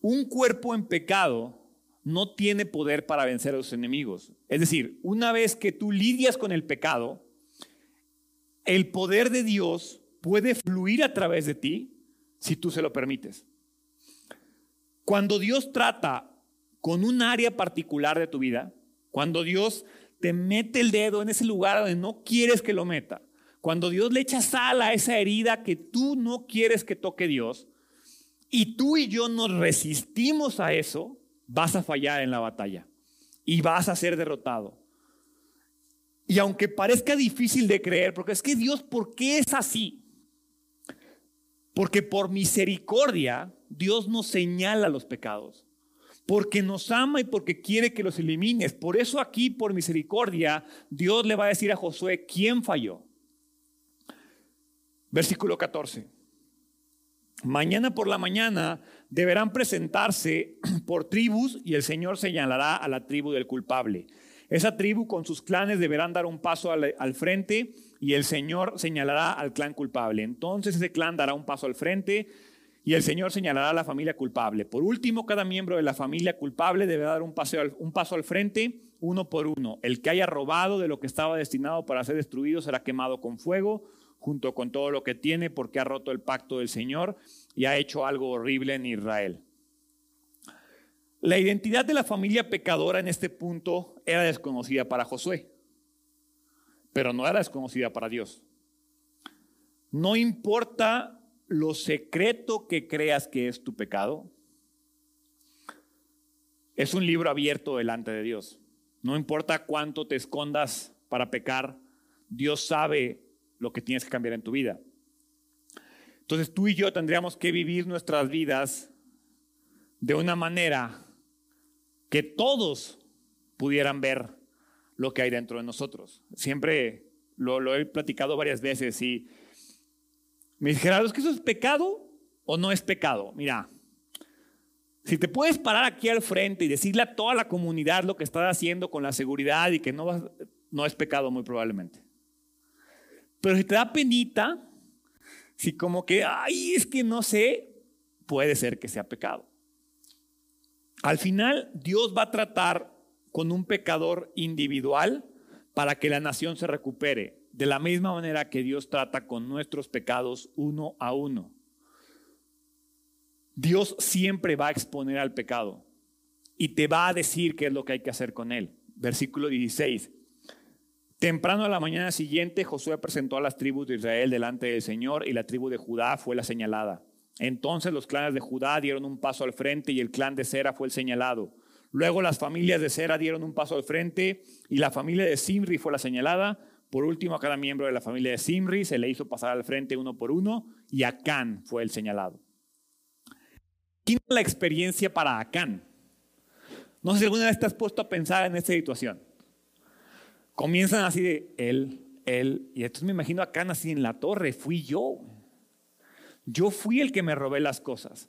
Speaker 1: un cuerpo en pecado no tiene poder para vencer a los enemigos. Es decir, una vez que tú lidias con el pecado, el poder de Dios puede fluir a través de ti si tú se lo permites. Cuando Dios trata con un área particular de tu vida, cuando Dios te mete el dedo en ese lugar donde no quieres que lo meta, cuando Dios le echa sal a esa herida que tú no quieres que toque Dios, y tú y yo nos resistimos a eso, vas a fallar en la batalla y vas a ser derrotado. Y aunque parezca difícil de creer, porque es que Dios, ¿por qué es así? Porque por misericordia Dios nos señala los pecados. Porque nos ama y porque quiere que los elimines. Por eso aquí, por misericordia, Dios le va a decir a Josué quién falló. Versículo 14. Mañana por la mañana deberán presentarse por tribus y el Señor señalará a la tribu del culpable. Esa tribu con sus clanes deberán dar un paso al, frente y el Señor señalará al clan culpable. Entonces ese clan dará un paso al frente y el Señor señalará a la familia culpable. Por último, cada miembro de la familia culpable deberá dar un paso, un paso al frente, uno por uno. El que haya robado de lo que estaba destinado para ser destruido será quemado con fuego junto con todo lo que tiene porque ha roto el pacto del Señor y ha hecho algo horrible en Israel. La identidad de la familia pecadora en este punto era desconocida para Josué, pero no era desconocida para Dios. No importa lo secreto que creas que es tu pecado, es un libro abierto delante de Dios. No importa cuánto te escondas para pecar, Dios sabe lo que tienes que cambiar en tu vida. Entonces tú y yo tendríamos que vivir nuestras vidas de una manera que todos pudieran ver lo que hay dentro de nosotros. Siempre lo, he platicado varias veces y me dijeron, ¿es que eso es pecado o no es pecado? Mira, si te puedes parar aquí al frente y decirle a toda la comunidad lo que estás haciendo con la seguridad y que no, no es pecado muy probablemente. Pero si te da penita, si como que, ay, es que no sé, puede ser que sea pecado. Al final, Dios va a tratar con un pecador individual para que la nación se recupere, de la misma manera que Dios trata con nuestros pecados uno a uno. Dios siempre va a exponer al pecado y te va a decir qué es lo que hay que hacer con él. Versículo 16. Temprano a la mañana siguiente, Josué presentó a las tribus de Israel delante del Señor y la tribu de Judá fue la señalada. Entonces los clanes de Judá dieron un paso al frente y el clan de Sera fue el señalado. Luego las familias de Sera dieron un paso al frente y la familia de Simri fue la señalada. Por último, a cada miembro de la familia de Simri se le hizo pasar al frente uno por uno y Acán fue el señalado. ¿Quién es la experiencia para Acán? No sé si alguna vez te has puesto a pensar en esta situación comienzan así de él, él, y entonces me imagino acá así en la torre, fui yo. Yo fui el que me robé las cosas.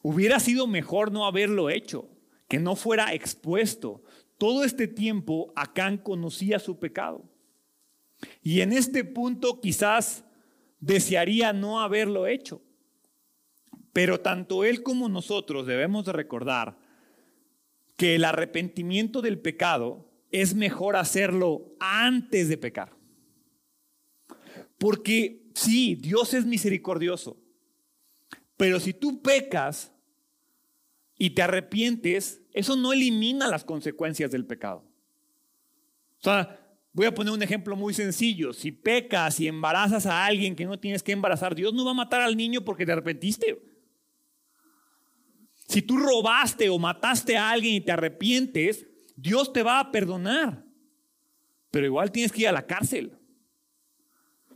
Speaker 1: Hubiera sido mejor no haberlo hecho, que no fuera expuesto. Todo este tiempo Acán conocía su pecado. Y en este punto quizás desearía no haberlo hecho. Pero tanto él como nosotros debemos de recordar que el arrepentimiento del pecado es mejor hacerlo antes de pecar. Porque sí, Dios es misericordioso, pero si tú pecas y te arrepientes, eso no elimina las consecuencias del pecado. O sea, voy a poner un ejemplo muy sencillo. Si pecas y embarazas a alguien que no tienes que embarazar, Dios no va a matar al niño porque te arrepentiste. Si tú robaste o mataste a alguien y te arrepientes, Dios te va a perdonar, pero igual tienes que ir a la cárcel.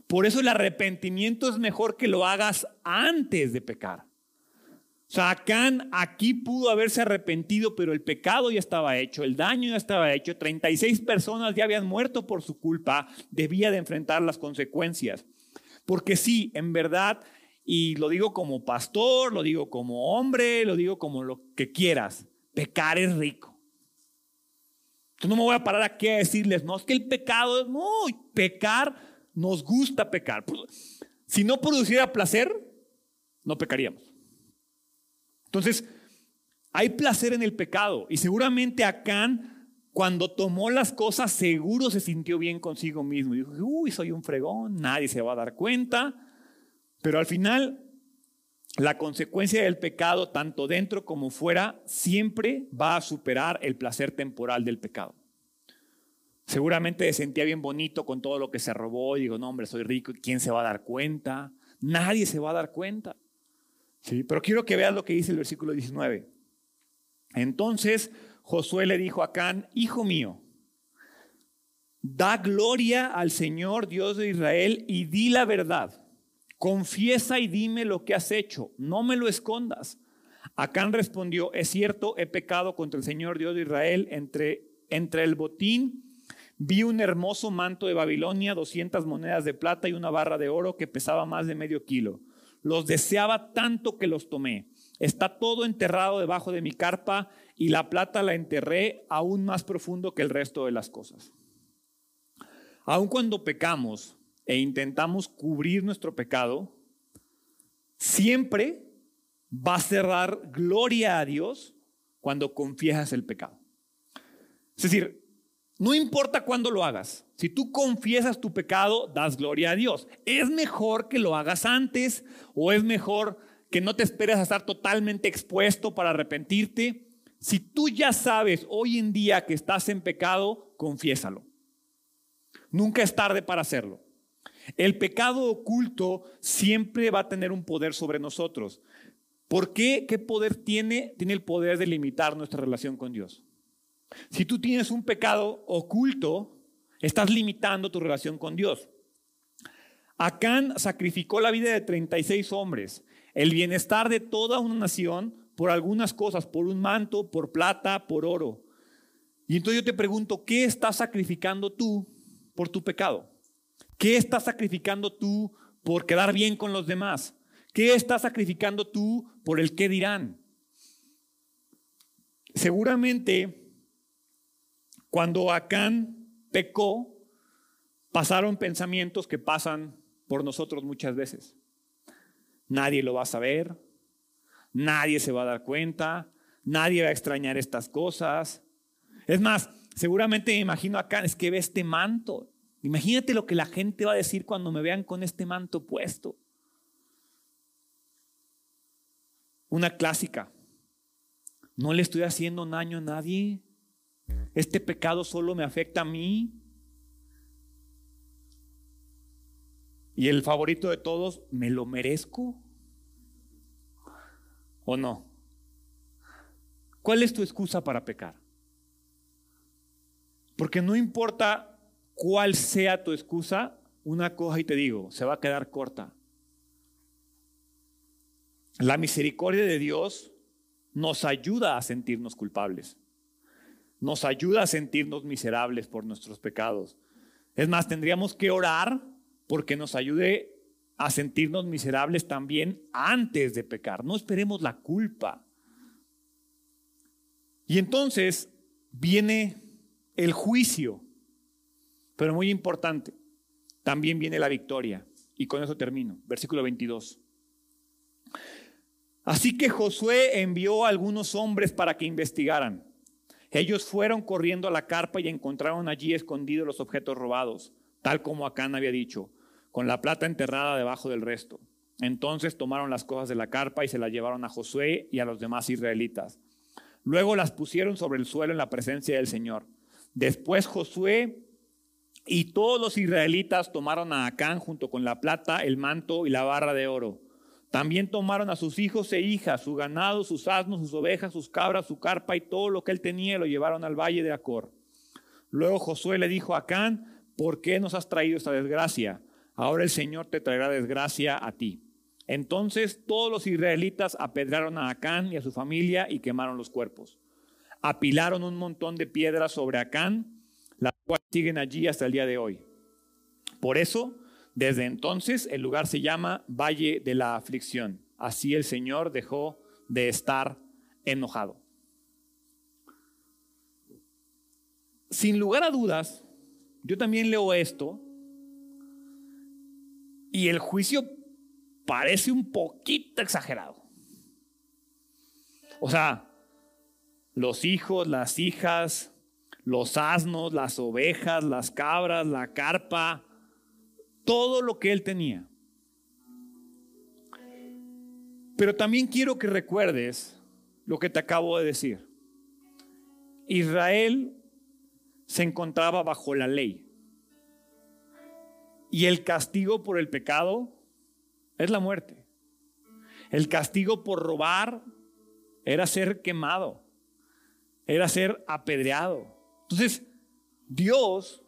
Speaker 1: Por eso el arrepentimiento es mejor que lo hagas antes de pecar. O sea, Acán aquí pudo haberse arrepentido, pero el pecado ya estaba hecho, el daño ya estaba hecho, 36 personas ya habían muerto por su culpa, debía de enfrentar las consecuencias. Porque sí, en verdad, y lo digo como pastor, lo digo como hombre, lo digo como lo que quieras, pecar es rico. Entonces no me voy a parar aquí a decirles, no, es que el pecado es, no, pecar, nos gusta pecar. Si no produciera placer, no pecaríamos. Entonces, hay placer en el pecado y seguramente Acán, cuando tomó las cosas, seguro se sintió bien consigo mismo. Dijo, uy, soy un fregón, nadie se va a dar cuenta. Pero al final, la consecuencia del pecado, tanto dentro como fuera, siempre va a superar el placer temporal del pecado. Seguramente se sentía bien bonito con todo lo que se robó y digo, no, hombre, soy rico, ¿quién se va a dar cuenta? Nadie se va a dar cuenta. Sí, pero quiero que veas lo que dice el versículo 19. Entonces Josué le dijo a Acán, hijo mío, da gloria al Señor Dios de Israel y di la verdad. Confiesa y dime lo que has hecho, no me lo escondas. Acán respondió, es cierto, he pecado contra el Señor Dios de Israel. Entre, entre el botín vi un hermoso manto de Babilonia, 200 monedas de plata y una barra de oro que pesaba más de medio kilo. Los deseaba tanto que los tomé. Está todo enterrado debajo de mi carpa y la plata la enterré aún más profundo que el resto de las cosas. Aun cuando pecamos e intentamos cubrir nuestro pecado, siempre va a cerrar gloria a Dios cuando confiesas el pecado. Es decir, no importa cuándo lo hagas. Si tú confiesas tu pecado, das gloria a Dios. Es mejor que lo hagas antes o es mejor que no te esperes a estar totalmente expuesto para arrepentirte. Si tú ya sabes hoy en día que estás en pecado, confiésalo. Nunca es tarde para hacerlo. El pecado oculto siempre va a tener un poder sobre nosotros. ¿Por qué? ¿Qué poder tiene? Tiene el poder de limitar nuestra relación con Dios. Si tú tienes un pecado oculto, estás limitando tu relación con Dios. Acán sacrificó la vida de 36 hombres, el bienestar de toda una nación por algunas cosas, por un manto, por plata, por oro. Y entonces yo te pregunto, ¿qué estás sacrificando tú por tu pecado? ¿Qué estás sacrificando tú por quedar bien con los demás? ¿Qué estás sacrificando tú por el qué dirán? Seguramente cuando Acán pecó, pasaron pensamientos que pasan por nosotros muchas veces. Nadie lo va a saber, nadie se va a dar cuenta, nadie va a extrañar estas cosas. Es más, seguramente me imagino acá, es que ve este manto. Imagínate lo que la gente va a decir cuando me vean con este manto puesto. Una clásica. No le estoy haciendo daño a nadie. Este pecado solo me afecta a mí. Y el favorito de todos, ¿me lo merezco? ¿O no? ¿Cuál es tu excusa para pecar? Porque no importa cuál sea tu excusa, una cosa y te digo, se va a quedar corta. La misericordia de Dios nos ayuda a sentirnos culpables nos ayuda a sentirnos miserables por nuestros pecados. Es más, tendríamos que orar porque nos ayude a sentirnos miserables también antes de pecar. No esperemos la culpa. Y entonces viene el juicio, pero muy importante, también viene la victoria. Y con eso termino. Versículo 22. Así que Josué envió a algunos hombres para que investigaran. Ellos fueron corriendo a la carpa y encontraron allí escondidos los objetos robados, tal como Acán había dicho, con la plata enterrada debajo del resto. Entonces tomaron las cosas de la carpa y se las llevaron a Josué y a los demás israelitas. Luego las pusieron sobre el suelo en la presencia del Señor. Después Josué y todos los israelitas tomaron a Acán junto con la plata, el manto y la barra de oro. También tomaron a sus hijos e hijas, su ganado, sus asnos, sus ovejas, sus cabras, su carpa y todo lo que él tenía lo llevaron al valle de Acor. Luego Josué le dijo a Acán, ¿por qué nos has traído esta desgracia? Ahora el Señor te traerá desgracia a ti. Entonces todos los israelitas apedrearon a Acán y a su familia y quemaron los cuerpos. Apilaron un montón de piedras sobre Acán, las cuales siguen allí hasta el día de hoy. Por eso, desde entonces, el lugar se llama Valle de la Aflicción. Así el Señor dejó de estar enojado. Sin lugar a dudas, yo también leo esto y el juicio parece un poquito exagerado. O sea, los hijos, las hijas, los asnos, las ovejas, las cabras, la carpa, todo lo que él tenía. Pero también quiero que recuerdes lo que te acabo de decir. Israel se encontraba bajo la ley. Y el castigo por el pecado es la muerte. El castigo por robar era ser quemado, era ser apedreado. Entonces, Dios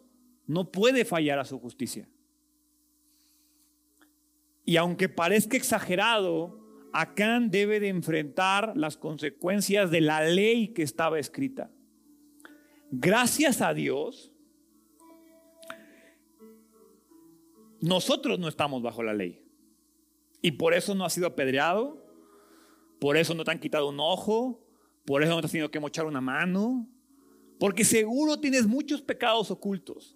Speaker 1: no puede fallar a su justicia. Y aunque parezca exagerado, Acán debe de enfrentar las consecuencias de la ley que estaba escrita. Gracias a Dios, nosotros no estamos bajo la ley. Y por eso no ha sido apedreado, por eso no te han quitado un ojo, por eso no te has tenido que mochar una mano, porque seguro tienes muchos pecados ocultos.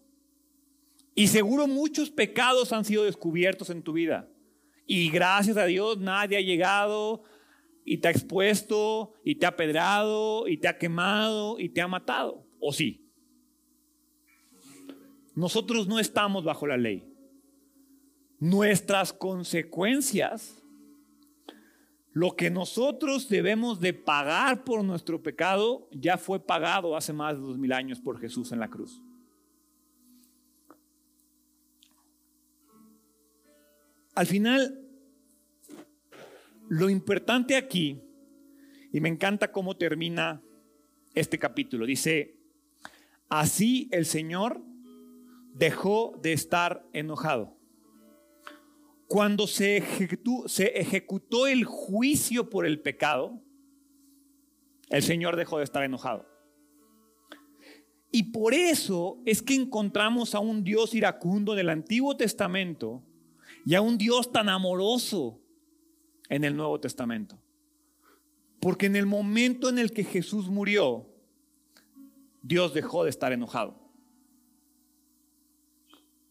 Speaker 1: Y seguro muchos pecados han sido descubiertos en tu vida. Y gracias a Dios nadie ha llegado y te ha expuesto y te ha pedrado y te ha quemado y te ha matado. ¿O sí? Nosotros no estamos bajo la ley. Nuestras consecuencias, lo que nosotros debemos de pagar por nuestro pecado, ya fue pagado hace más de dos mil años por Jesús en la cruz. Al final, lo importante aquí, y me encanta cómo termina este capítulo, dice, así el Señor dejó de estar enojado. Cuando se ejecutó, se ejecutó el juicio por el pecado, el Señor dejó de estar enojado. Y por eso es que encontramos a un Dios iracundo en el Antiguo Testamento y a un Dios tan amoroso en el Nuevo Testamento. Porque en el momento en el que Jesús murió, Dios dejó de estar enojado.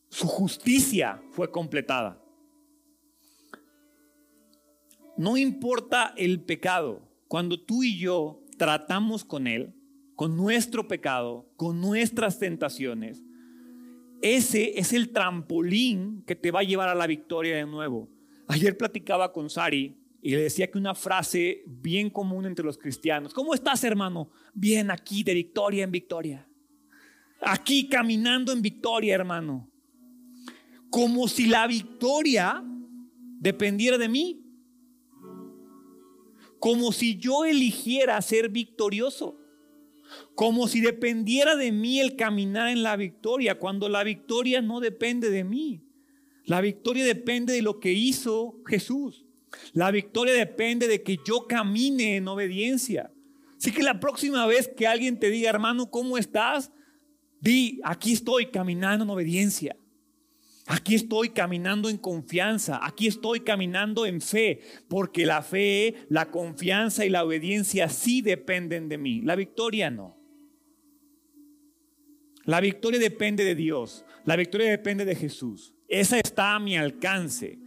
Speaker 1: Su justicia fue completada. No importa el pecado, cuando tú y yo tratamos con él, con nuestro pecado, con nuestras tentaciones, ese es el trampolín que te va a llevar a la victoria de nuevo. Ayer platicaba con Sari y le decía que una frase bien común entre los cristianos, ¿cómo estás hermano? Bien aquí, de victoria en victoria. Aquí caminando en victoria, hermano. Como si la victoria dependiera de mí. Como si yo eligiera ser victorioso como si dependiera de mí el caminar en la victoria, cuando la victoria no depende de mí. La victoria depende de lo que hizo Jesús. La victoria depende de que yo camine en obediencia. Así que la próxima vez que alguien te diga, hermano, ¿cómo estás? Di, aquí estoy caminando en obediencia. Aquí estoy caminando en confianza, aquí estoy caminando en fe, porque la fe, la confianza y la obediencia sí dependen de mí, la victoria no. La victoria depende de Dios, la victoria depende de Jesús. Esa está a mi alcance.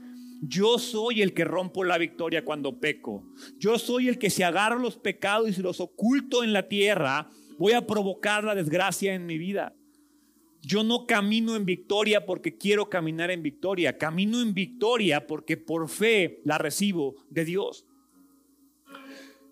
Speaker 1: Yo soy el que rompo la victoria cuando peco. Yo soy el que si agarro los pecados y se los oculto en la tierra, voy a provocar la desgracia en mi vida. Yo no camino en victoria porque quiero caminar en victoria. Camino en victoria porque por fe la recibo de Dios.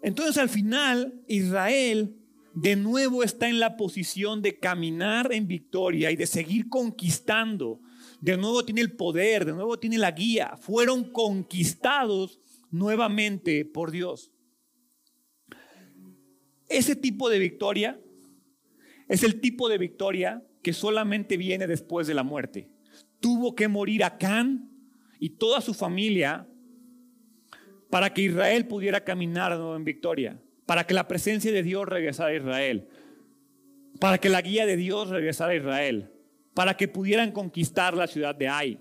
Speaker 1: Entonces al final Israel de nuevo está en la posición de caminar en victoria y de seguir conquistando. De nuevo tiene el poder, de nuevo tiene la guía. Fueron conquistados nuevamente por Dios. Ese tipo de victoria es el tipo de victoria que solamente viene después de la muerte. Tuvo que morir Acán y toda su familia para que Israel pudiera caminar en victoria, para que la presencia de Dios regresara a Israel, para que la guía de Dios regresara a Israel, para que pudieran conquistar la ciudad de Ai.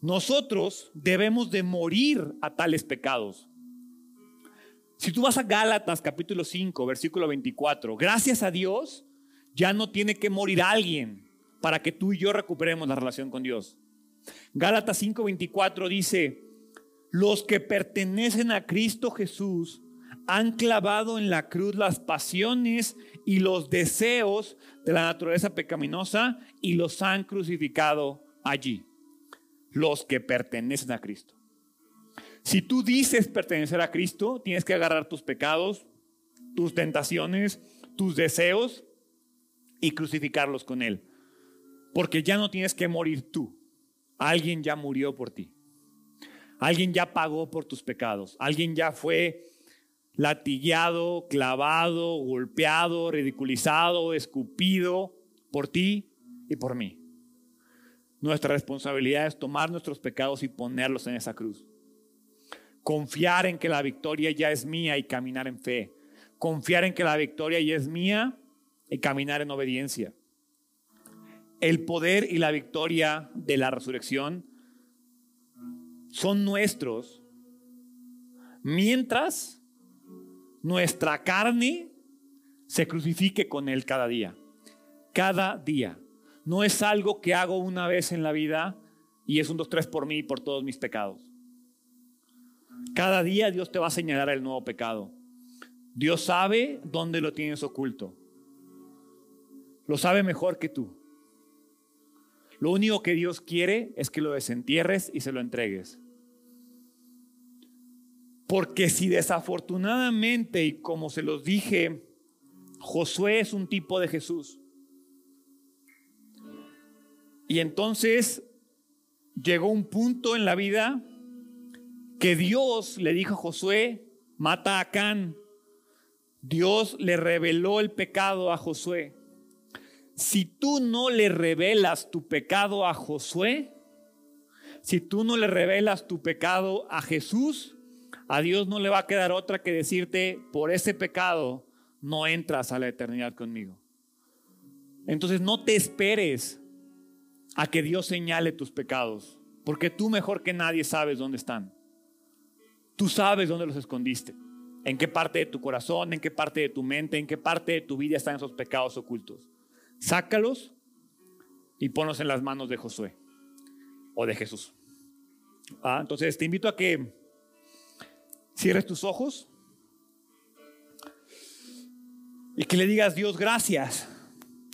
Speaker 1: Nosotros debemos de morir a tales pecados. Si tú vas a Gálatas capítulo 5, versículo 24, gracias a Dios ya no tiene que morir alguien para que tú y yo recuperemos la relación con Dios. Gálatas 5:24 dice, los que pertenecen a Cristo Jesús han clavado en la cruz las pasiones y los deseos de la naturaleza pecaminosa y los han crucificado allí. Los que pertenecen a Cristo. Si tú dices pertenecer a Cristo, tienes que agarrar tus pecados, tus tentaciones, tus deseos y crucificarlos con Él. Porque ya no tienes que morir tú. Alguien ya murió por ti. Alguien ya pagó por tus pecados. Alguien ya fue latillado, clavado, golpeado, ridiculizado, escupido por ti y por mí. Nuestra responsabilidad es tomar nuestros pecados y ponerlos en esa cruz. Confiar en que la victoria ya es mía y caminar en fe. Confiar en que la victoria ya es mía y caminar en obediencia. El poder y la victoria de la resurrección son nuestros mientras nuestra carne se crucifique con Él cada día. Cada día. No es algo que hago una vez en la vida y es un dos, tres por mí y por todos mis pecados. Cada día Dios te va a señalar el nuevo pecado. Dios sabe dónde lo tienes oculto. Lo sabe mejor que tú. Lo único que Dios quiere es que lo desentierres y se lo entregues. Porque si desafortunadamente, y como se los dije, Josué es un tipo de Jesús. Y entonces llegó un punto en la vida que Dios le dijo a Josué, mata a Can. Dios le reveló el pecado a Josué. Si tú no le revelas tu pecado a Josué, si tú no le revelas tu pecado a Jesús, a Dios no le va a quedar otra que decirte, por ese pecado no entras a la eternidad conmigo. Entonces no te esperes a que Dios señale tus pecados, porque tú mejor que nadie sabes dónde están. Tú sabes dónde los escondiste, en qué parte de tu corazón, en qué parte de tu mente, en qué parte de tu vida están esos pecados ocultos. Sácalos y ponlos en las manos de Josué o de Jesús. Ah, entonces te invito a que cierres tus ojos y que le digas, Dios, gracias.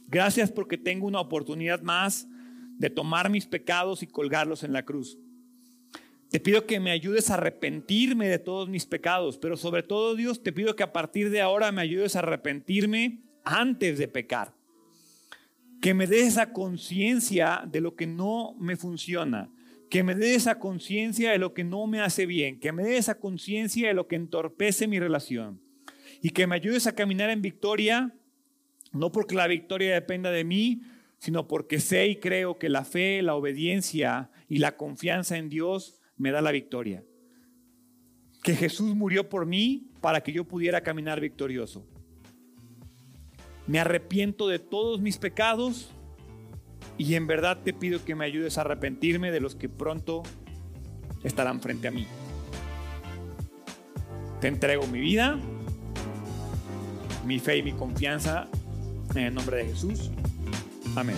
Speaker 1: Gracias porque tengo una oportunidad más de tomar mis pecados y colgarlos en la cruz. Te pido que me ayudes a arrepentirme de todos mis pecados, pero sobre todo Dios, te pido que a partir de ahora me ayudes a arrepentirme antes de pecar. Que me des esa conciencia de lo que no me funciona, que me dé esa conciencia de lo que no me hace bien, que me dé esa conciencia de lo que entorpece mi relación y que me ayudes a caminar en victoria, no porque la victoria dependa de mí, sino porque sé y creo que la fe, la obediencia y la confianza en Dios me da la victoria. Que Jesús murió por mí para que yo pudiera caminar victorioso. Me arrepiento de todos mis pecados y en verdad te pido que me ayudes a arrepentirme de los que pronto estarán frente a mí. Te entrego mi vida, mi fe y mi confianza en el nombre de Jesús. Amén.